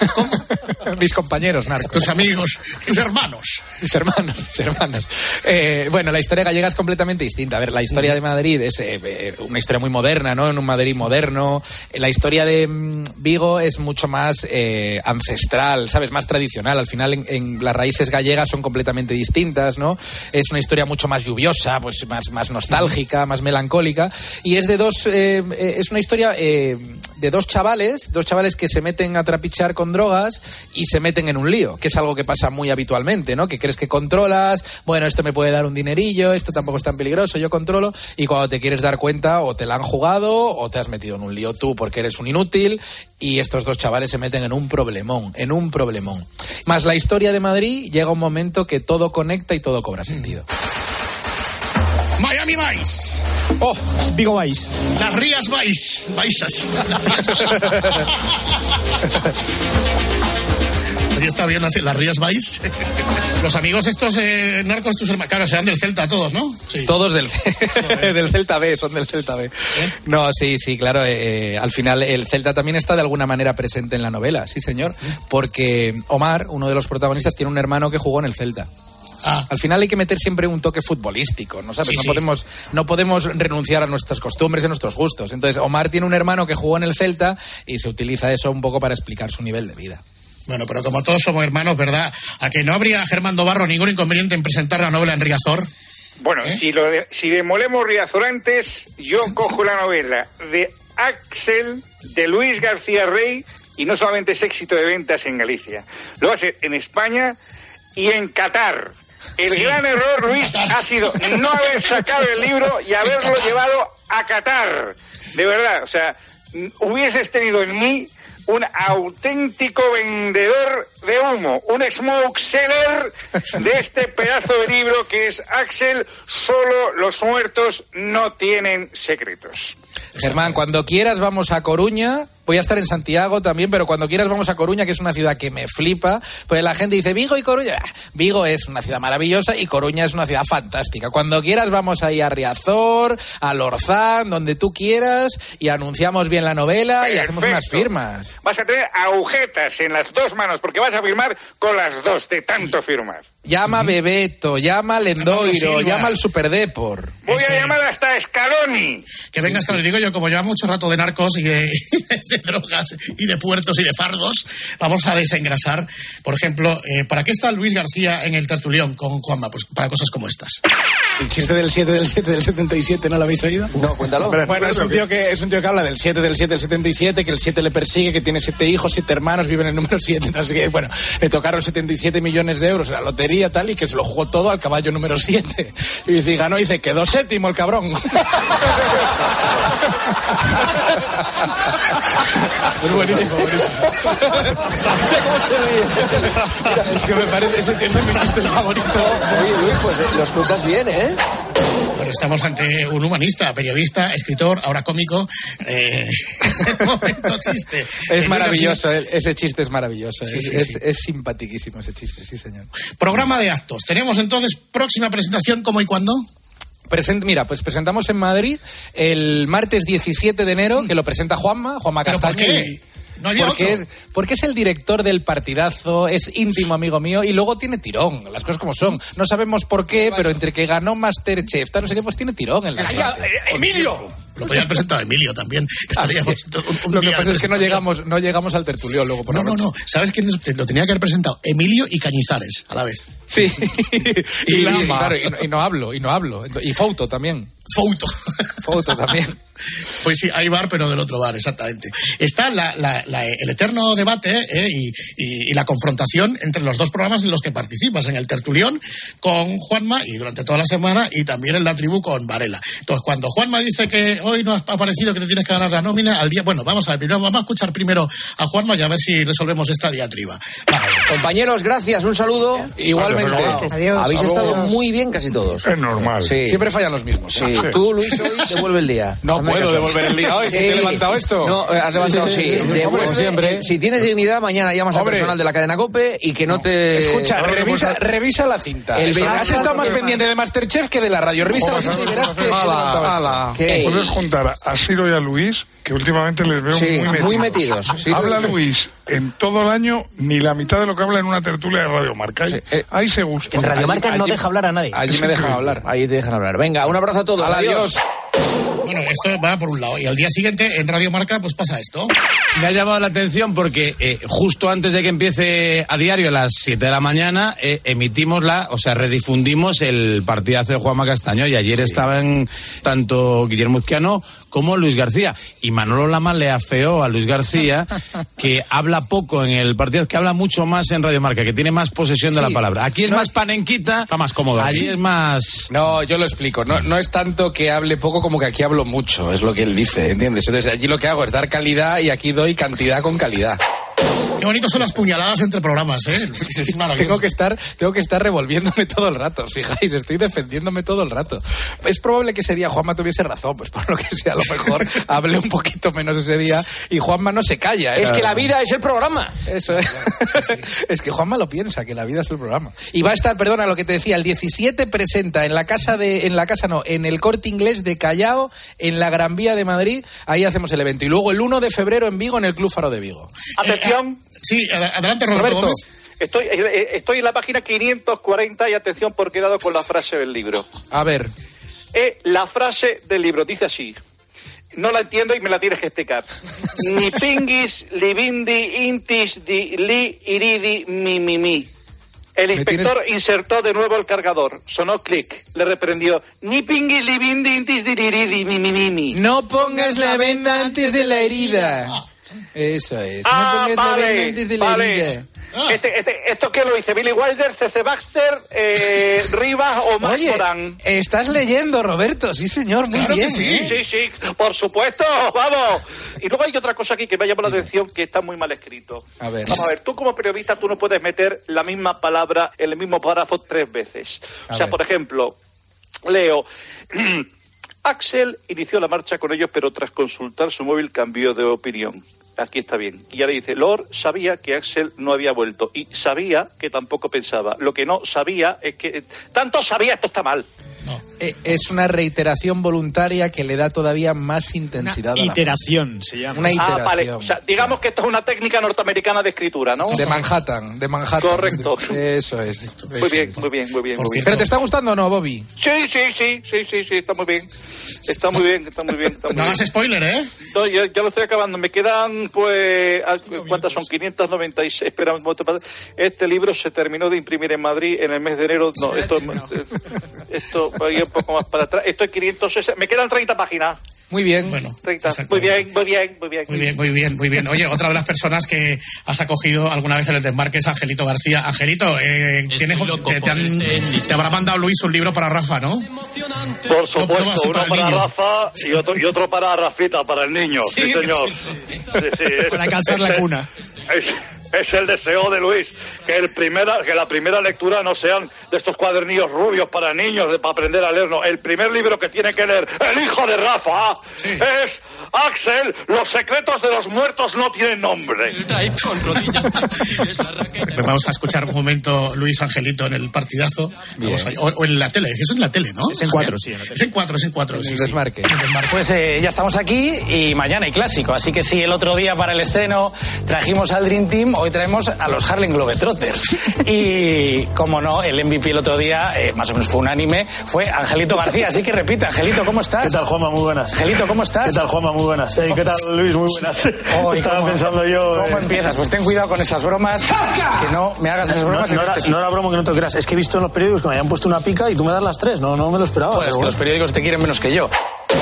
Mis compañeros narcos. Tus amigos, tus hermanos. Mis hermanos, mis hermanos. Eh, bueno, la historia gallega es completamente distinta. A ver, la historia de Madrid es eh, eh, una historia muy moderna, ¿no? En un Madrid moderno. La historia de mm, Vigo es mucho más eh, ancestral, ¿sabes? Más tradicional. Al final, en, en las raíces gallegas son completamente distintas, ¿no? Es una historia mucho más lluviosa, pues más, más nostálgica, más melancólica. Y es de dos. eh, eh, es una historia eh, de dos chavales, dos chavales que se meten a trapichar con drogas y se meten en un lío, que es algo que pasa muy habitualmente, ¿no? Que crees que controlas, bueno, esto me puede dar un dinerillo, esto tampoco es tan peligroso, yo controlo, y cuando te quieres dar cuenta, o te la han jugado, o te has metido en un lío tú porque eres un inútil, y estos dos chavales se meten en un problemón, en un problemón. Más la historia de Madrid, llega un momento que todo conecta y todo cobra sentido. Miami Vice. Oh, Vigo Vice. Las Rías Vice. Baisas. Oye, está bien así, las Rías Vice. Los amigos estos eh, narcos, tus hermanos, claro, serán del Celta todos, ¿no? Sí. Todos del, del Celta B, son del Celta B. No, sí, sí, claro. eh, al final el Celta también está de alguna manera presente en la novela, sí, señor. Porque Omar, uno de los protagonistas, tiene un hermano que jugó en el Celta. Al final hay que meter siempre un toque futbolístico, ¿no sabes? Sí, no, sí. Podemos, no podemos renunciar a nuestras costumbres y a nuestros gustos. Entonces, Omar tiene un hermano que jugó en el Celta y se utiliza eso un poco para explicar su nivel de vida. Bueno, pero como todos somos hermanos, ¿verdad? ¿A que no habría Germán Barro ningún inconveniente en presentar la novela en Riazor? Bueno, si, lo de- si demolemos Riazorantes, yo cojo la novela de Axel, de Luis García Rey, y no solamente es éxito de ventas en Galicia, lo va a ser en España y en Qatar. El Sí. gran error, Luis, ha sido no haber sacado el libro y haberlo llevado a Qatar. De verdad, o sea, hubieses tenido en mí un auténtico vendedor de humo, un smoke seller de este pedazo de libro que es Axel, solo los muertos no tienen secretos. Germán, cuando quieras vamos a Coruña. Voy a estar en Santiago también, pero cuando quieras vamos a Coruña, que es una ciudad que me flipa. Pues la gente dice Vigo y Coruña. Ah, Vigo es una ciudad maravillosa y Coruña es una ciudad fantástica. Cuando quieras vamos ahí a Riazor, a Lorzán, donde tú quieras, y anunciamos bien la novela y hacemos unas firmas. Vas a tener agujetas en las dos manos porque vas a firmar con las dos de tanto firmar. Llama a Bebeto, llama a Lendoiro, Silva. llama al Superdepor. Voy a llamar hasta Scaloni. Que vengas, que lo digo yo, como lleva mucho rato de narcos y de, de drogas y de puertos y de fardos, vamos a desengrasar. Por ejemplo, eh, ¿para qué está Luis García en el tertulión con Juanma? Pues para cosas como estas. El chiste del 7 del 7 del 77, ¿no lo habéis oído? No, cuéntalo. Bueno, es un, tío que, es un tío que habla del 7 del 7 del 77, que el 7 le persigue, que tiene 7 hijos, 7 hermanos, viven en el número 7. Así que, bueno, le tocaron 77 millones de euros en la lotería tal y que se lo jugó todo al caballo número 7. Y dice, ganó y dice, quedó séptimo el cabrón. es buenísimo, buenísimo. es que me parece, ese es de mis chistes favoritos. Oye, Luis, pues eh, los cuentas bien, ¿eh? Bueno, estamos ante un humanista, periodista, escritor, ahora cómico. Eh, es el momento chiste. Es maravilloso, eh, ese chiste es maravilloso. Sí, es, sí, es- sí. es simpatiquísimo ese chiste, sí, señor. Programa de actos. Tenemos entonces próxima presentación, ¿cómo y cuándo? Mira, pues presentamos en Madrid el martes 17 de enero, que lo presenta Juanma, Juanma ¿Pero por Castaño. qué? Y- ¿No había porque, otro? es, porque es el director del partidazo, es íntimo amigo mío y luego tiene tirón, las cosas como son. No sabemos por qué, pero entre que ganó Masterchef, tal, no sé qué, pues tiene tirón en la gente. ¡Emilio! Lo podía haber presentado Emilio también. Estaríamos un, un Lo que día pasa es que no llegamos, no llegamos al tertulión luego por No, no, no. ¿Sabes quién lo tenía que haber presentado? Emilio y Cañizares a la vez. Sí. y, y- Lama. claro, y no, y no hablo, y no hablo. Y Fouto también. Fouto. Fouto también. Pues sí, hay bar, pero del otro bar, exactamente. Está la- la- la- el eterno debate eh, y, y- y la confrontación entre los dos programas en los que participas, en el tertulión con Juanma y durante toda la semana y también en la tribu con Varela. Entonces, cuando Juanma dice que hoy no has aparecido, que te tienes que ganar la nómina, al día, bueno, vamos a ver, primero vamos a escuchar primero a Juanma y a ver si resolvemos esta diatriba. Va. Compañeros, gracias, un saludo. Igualmente. Adiós. Habéis estado muy bien casi todos. Es normal. Sí. Siempre fallan los mismos. Sí. Sí. Tú, Luis, hoy devuelve el día. No puedo devolver el día hoy. Si te he levantado esto. No, eh, has levantado, sí. Devuelve, Como siempre. eh, Si tienes dignidad, mañana llamas al personal de la cadena COPE y que no te... Escucha, revisa, revisa la cinta. El has estado más pendiente de Masterchef que de la radio. Revisa la cinta y verás que... Ala. ¿Puedes juntar a Siro y a Luis, que últimamente les veo Sí, muy metidos? muy metidos. Sí, habla sí. Luis en todo el año ni la mitad de lo que habla en una tertulia de Radio Marca. Ahí, eh, ahí se gusta. En Radio Marca no deja hablar a nadie. Allí me dejan hablar. Ahí te dejan hablar. Venga, un abrazo a todos. Adiós. Bueno, esto va por un lado. Y al día siguiente, en Radio Marca, pues pasa esto. Me ha llamado la atención porque eh, justo antes de que empiece a diario a las 7 de la mañana eh, emitimos la, o sea, redifundimos el partidazo de Juanma Castaño y ayer estaban tanto Guillermo Izquiano como Luis García y Manolo Lama le afeó a Luis García que habla poco en el partido, que habla mucho más en Radio Marca, que tiene más posesión de la palabra. Aquí es No más es- panenquita, Está más cómodo. allí es más... No, yo lo explico. No, no es tanto que hable poco como que aquí hablo mucho, es lo que él dice, ¿entiendes? Entonces allí lo que hago es dar calidad y aquí doy cantidad con calidad. Qué bonito son las puñaladas entre programas, ¿eh? Es maravilloso. Tengo que estar, tengo que estar revolviéndome todo el rato, os fijáis, estoy defendiéndome todo el rato. Es probable que ese día Juanma tuviese razón, pues por lo que sea, a lo mejor hablé un poquito menos ese día y Juanma no se calla. ¿eh? Es que la vida es el programa. Eso es. es que Juanma lo piensa, que la vida es el programa. Y va a estar, perdona, lo que te decía, el 17 presenta en la casa de, en la casa no, en el corte inglés de Callao, en la Gran Vía de Madrid, ahí hacemos el evento. Y luego el 1 de febrero en Vigo, en el Club Faro de Vigo. Atención. Sí, ad- adelante, Roberto, Roberto. Gómez. Estoy, eh, eh, estoy en la página 540 y atención porque he dado con la frase del libro. A ver. Eh, la frase del libro dice así. No la entiendo y me la tienes que explicar. Ni pingis, libindi, intis, di, li, iridi, mi, mi, mi. El inspector insertó de nuevo el cargador. Sonó clic. Le reprendió. Ni pingis, libindi, intis, di, iridi, mi, mi, mi, mi. No pongas la venda antes de la herida. Eso es. Ah, no vale, vale. herida. Este, este, ¿Esto qué lo dice? ¿Billy Wilder, C.C. Baxter, eh, Rivas o Max Oye, estás leyendo, Roberto. Sí, señor, muy Claro que bien. sí. ¿eh? Sí, sí, por supuesto, vamos. Y luego hay otra cosa aquí que me ha llamado la atención que está muy mal escrito. A ver. Vamos a ver, tú como periodista tú no puedes meter la misma palabra en el mismo párrafo tres veces. A o sea, ver. por ejemplo, leo... Axel inició la marcha con ellos, pero tras consultar su móvil cambió de opinión. Aquí está bien. Y ahora dice, Lord sabía que Axel no había vuelto y sabía que tampoco pensaba. Lo que no sabía es que... Tanto sabía, esto está mal. Eh, Es una reiteración voluntaria que le da todavía más intensidad. a la Iteración se llama. Una Ah, iteración. vale. O sea, digamos que esto es una técnica norteamericana de escritura, ¿no? De Manhattan, de Manhattan. Correcto. Eso es. Muy bien, muy bien, muy bien. Muy bien. ¿Pero te está gustando o no, Bobby? Sí, sí, sí, sí, sí, sí, está muy bien. Está muy bien, está muy bien. Está muy No hagas spoiler, ¿eh? No, ya, ya lo estoy acabando. Me quedan, pues, ah, ¿cuántas son? 596. Espera un momento. Este libro se terminó de imprimir en Madrid en el mes de enero. No, esto, esto voy un poco más para atrás. Esto es 560. Me quedan 30 páginas. Muy bien. Bueno, 30. Muy bien, muy bien, muy bien. Muy bien, muy bien, muy bien. Oye, otra de las personas que has acogido alguna vez en el desmarque es Angelito García. Angelito, eh, tienes- te, te han- te habrá mandado Luis un libro para Rafa, ¿no? Por supuesto, no uno para para. Rafa y otro, y otro para Rafita, para el niño. Sí, Sí, señor. sí, Sí, Para calzar la cuna. Es, el deseo de Luis, que, el primera, que la primera lectura no sean de estos cuadernillos rubios para niños, de, para aprender a leer, no. El primer libro que tiene que leer el hijo de Rafa es Axel, los secretos de los muertos no tienen nombre. Pues vamos a escuchar un momento Luis Angelito en el partidazo. Vamos a- o, o en la tele. Eso es en la tele, ¿no? Es en cuatro, sí, en la tele. Es en cuatro, es en cuatro. sí, sí. desmarque. En el desmarque. Pues eh, ya estamos aquí y mañana hay clásico. Así que si el otro día para el estreno trajimos al Dream Team, hoy traemos a los Harlem Globetrotters. Y como no, el MVP el otro día, eh, más o menos fue unánime, fue Angelito García. Así que repita, Angelito, ¿cómo estás? ¿Qué tal, Juanma? Muy buenas. Angelito, ¿cómo estás? ¿Qué tal, Juanma? Muy buenas. Eh, ¿Qué tal, Luis? Muy buenas. Hoy, Estaba ¿cómo- pensando yo... ¿Cómo eh, empiezas? Pues ten cuidado con esas bromas. Que no me hagas esas No, bromas. no en era, este no era broma que no te creas. Es que he visto en los periódicos que me habían puesto una pica y tú me das las tres. No, no me lo esperaba. Pues es que bueno. los periódicos te quieren menos que yo.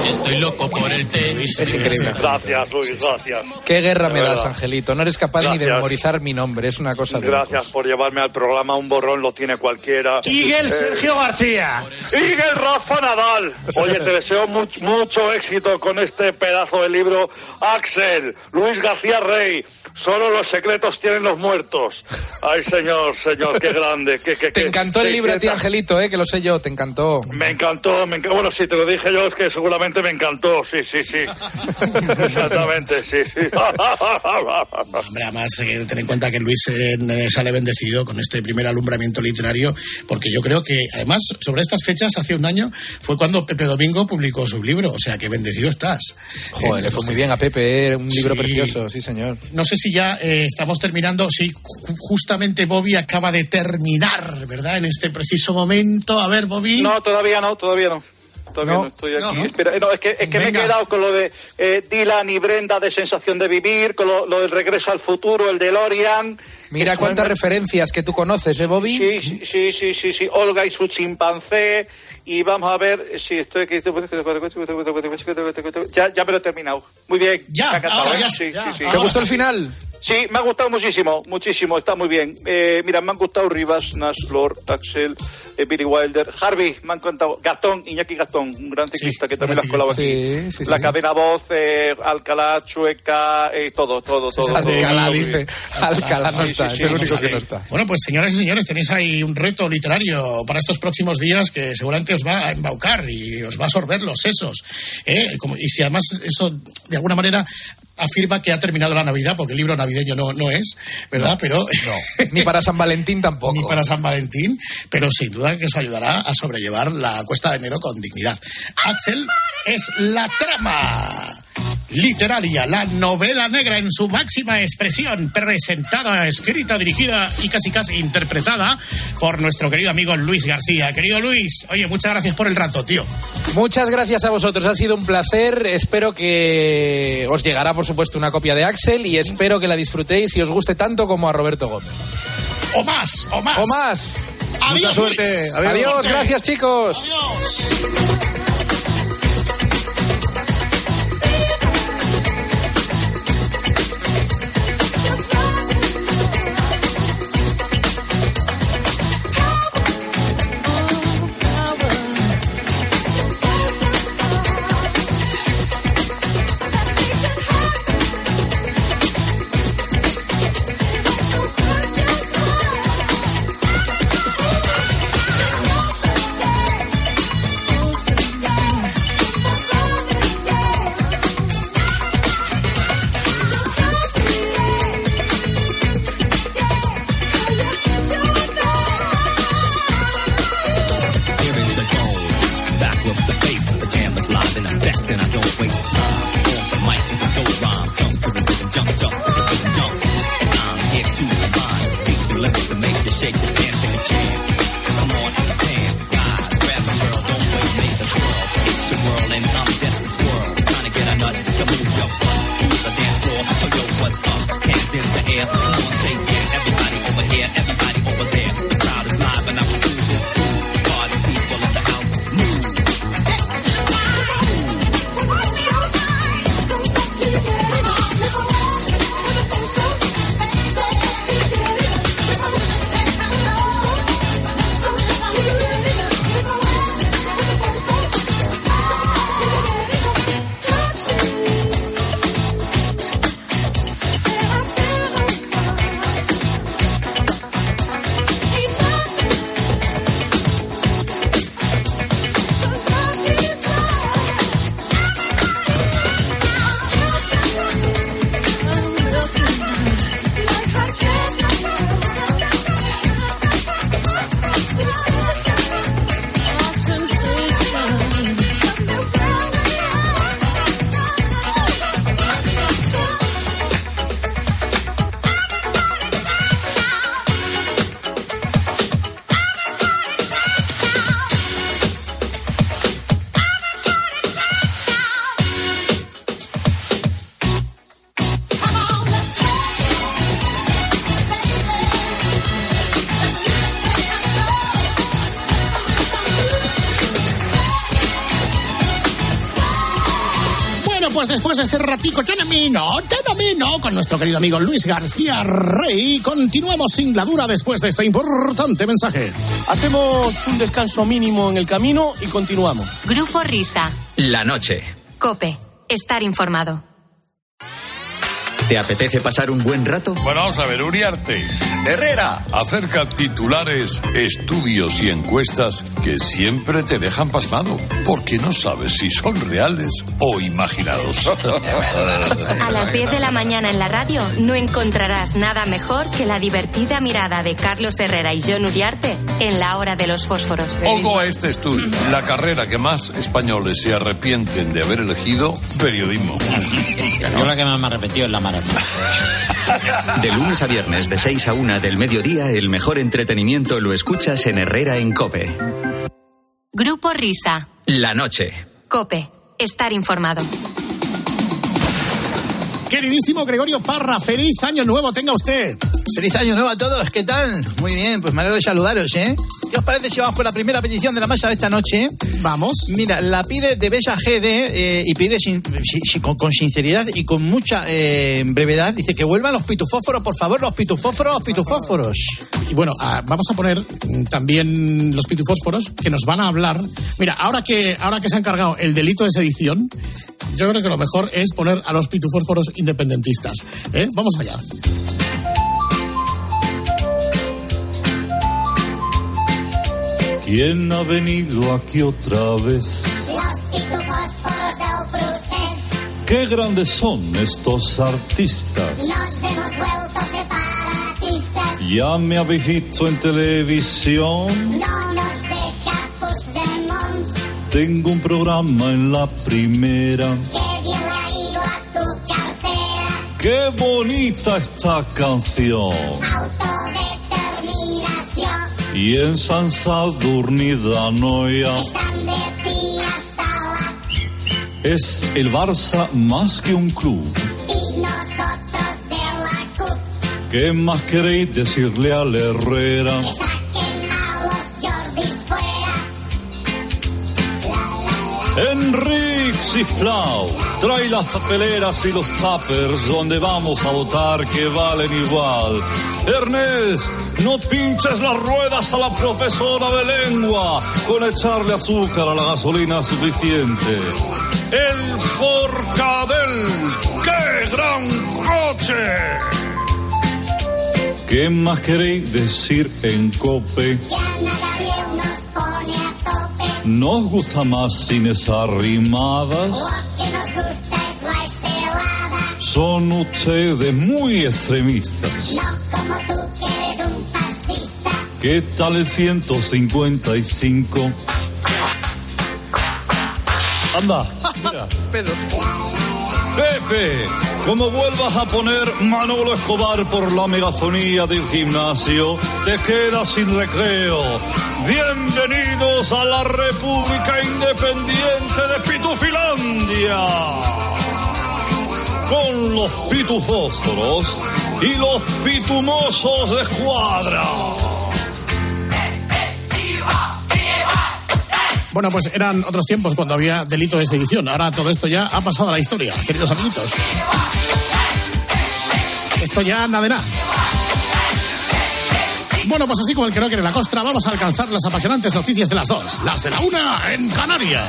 Estoy loco por el tenis. Es increíble. Gracias, Luis, gracias. Qué guerra me das. Angelito. No eres capaz ni de memorizar mi nombre. Es una cosa de Gracias locos. por llevarme al programa. Un borrón lo tiene cualquiera. Miguel Eh, Sergio García. Miguel Rafa Nadal. Oye, te deseo much- mucho éxito con este pedazo de libro. Axel, Luis García Rey. Solo los secretos tienen los muertos. Ay, señor, señor, qué grande. Qué, qué, Te encantó el libro a ti, Angelito, ¿eh? que lo sé yo. Te encantó. Me encantó, me encantó. Bueno, sí, te lo dije yo, es que seguramente Exactamente, me encantó, sí, sí, sí. Exactamente, sí, sí. Hombre, además, eh, ten en cuenta que Luis eh, sale bendecido con este primer alumbramiento literario, porque yo creo que, además, sobre estas fechas, hace un año, fue cuando Pepe Domingo publicó su libro, o sea que bendecido estás. Joder, le fue muy bien a Pepe, eh, un libro Sí. precioso, sí señor. No sé si ya eh, estamos terminando, sí, ju- justamente Bobby acaba de terminar, ¿verdad? En este preciso momento. A ver, Bobby. No, todavía no, todavía no. Todavía no, No, estoy aquí. no. Espera, no, es que, es que me he quedado con lo de eh, Dylan y Brenda de Sensación de Vivir, con lo, lo del Regreso al Futuro, el de Lorian. Mira cuántas referencias que tú conoces, ¿eh, Bobby? Sí, sí, sí, sí, sí, sí. Olga y su chimpancé. Y vamos a ver si estoy aquí. Ya, ya me lo he terminado. Muy bien. Ya, ahora ¿eh? ya, Sí, ya, sí, sí. ¿Te gustó el final? Sí, me ha gustado muchísimo, muchísimo, está muy bien. Eh, mira, me han gustado Rivas, Nash, Lord, Axel, eh, Billy Wilder, Harvey, me han encantado, Gastón, Iñaki Gastón, un gran ciclista que también lo has colado aquí. Sí, sí, La sí. cadena voz, eh, Alcalá, Chueca, eh, todo, todo, todo. Alcalá, todo. dice. Alcalá no Sí, está, sí, es sí, el único sí. que no está. Bueno, pues señoras y señores, tenéis ahí un reto literario para estos próximos días que seguramente os va a embaucar y os va a sorber los sesos. ¿eh? Como- y si además eso de alguna manera afirma que ha terminado la Navidad, porque el libro navideño no, no es, ¿verdad? pero Ni para San Valentín tampoco. ni para San Valentín, pero sin duda que os ayudará a sobrellevar la cuesta de enero con dignidad. Axel es la trama literaria, la novela negra en su máxima expresión, presentada, escrita, dirigida y casi casi interpretada por nuestro querido amigo Luis García. Querido Luis, oye, muchas gracias por el rato, tío. Muchas gracias a vosotros, ha sido un placer. Espero que os llegará, por supuesto, una copia de Axel y espero que la disfrutéis y os guste tanto como a Roberto Gómez. O más, o más. O más. Adiós, Mucha suerte. Adiós, gracias chicos. Adiós. Con nuestro querido amigo Luis García Rey, continuamos sin la dura después de este importante mensaje. Hacemos un descanso mínimo en el camino y continuamos. Grupo Risa. La noche. Cope. Estar informado. ¿Te apetece pasar un buen rato? Bueno, vamos a ver, Uriarte. Herrera. Acerca titulares, estudios y encuestas que siempre te dejan pasmado, porque no sabes si son reales o imaginados. A las 10 de la mañana en la radio no encontrarás nada mejor que la divertida mirada de Carlos Herrera y John Uriarte en la hora de los fósforos. Ojo a este estudio. La carrera que más españoles se arrepienten de haber elegido, periodismo. Yo la que más me ha repetido es la maratón. De lunes a viernes, de 6 a 1 del mediodía, el mejor entretenimiento lo escuchas en Herrera en Cope. Grupo Risa. La noche. Cope. Estar informado. Queridísimo Gregorio Parra, feliz año nuevo tenga usted. Feliz año nuevo a todos, ¿qué tal? Muy bien, pues me alegro de saludaros, ¿eh? ¿Qué os parece si vamos por la primera petición de la masa de esta noche? Vamos. Mira, la pide de Bella GD eh, y pide sin- con, con sinceridad y con mucha eh, brevedad. Dice que vuelvan los pitufósforos, por favor, los pitufósforos, los pitufósforos. Y bueno, ah, vamos a poner mm, también los pitufósforos que nos van a hablar. Mira, ahora que, ahora que se ha encargado el delito de sedición, yo creo que lo mejor es poner a los pitufósforos independentistas. ¿eh? Vamos allá. ¿Quién ha venido aquí otra vez? Los pitufósforos del procés Qué grandes son estos artistas. nos hemos vuelto separatistas. Ya me habéis visto en televisión. No nos deja Puigdemont, Tengo un programa en la primera. que bien ha ido a tu cartera. Qué bonita esta canción. Y en San Sadurnida Noia están de ti hasta la... es el Barça más que un club. Y nosotros de la CUP, ¿Qué más queréis decirle al Herrera? que saquen a los Jordis fuera. Enrique Sisplau, trae las papeleras y los tuppers donde vamos a votar que valen igual. Ernest, no pinches las ruedas a la profesora de lengua con echarle azúcar a la gasolina suficiente. El Forcadell, ¡qué gran coche! ¿Qué más queréis decir en Cope? Nos pone a tope. ¿Nos gusta más sin esas rimadas? Lo que nos gusta es la estelada. Son ustedes muy extremistas. ¿Qué tal el 155? Anda, mira. Pepe, como vuelvas a poner Manolo Escobar por la megafonía del gimnasio, te quedas sin recreo. Bienvenidos a la República Independiente de Pitufilandia. Con los pitufósforos y los pitumosos de escuadra. Bueno, pues eran otros tiempos cuando había delito de sedición. Ahora todo esto ya ha pasado a la historia, queridos amiguitos. Esto ya anda de nada. Bueno, pues así como el que no quiere la costra, vamos a alcanzar las apasionantes noticias de las dos, las de la una en Canarias.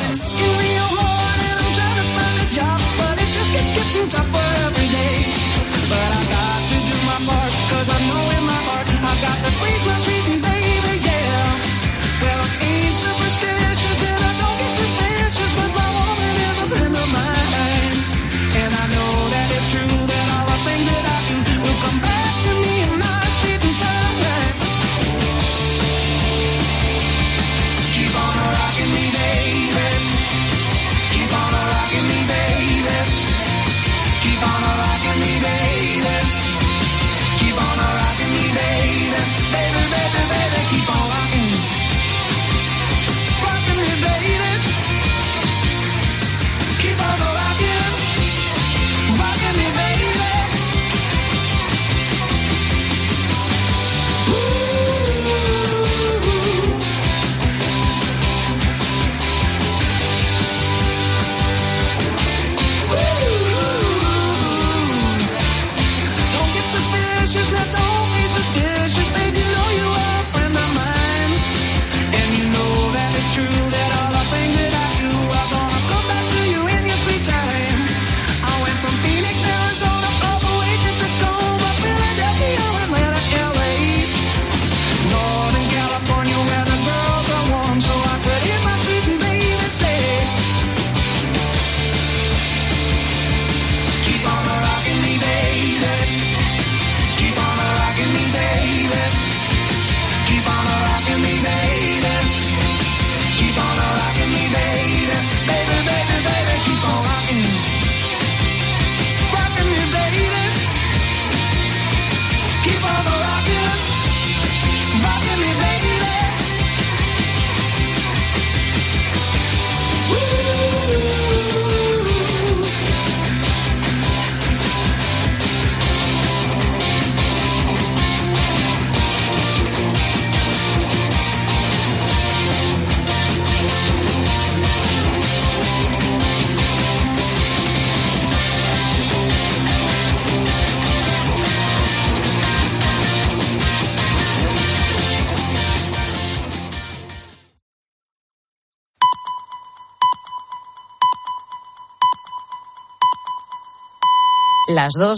Las dos.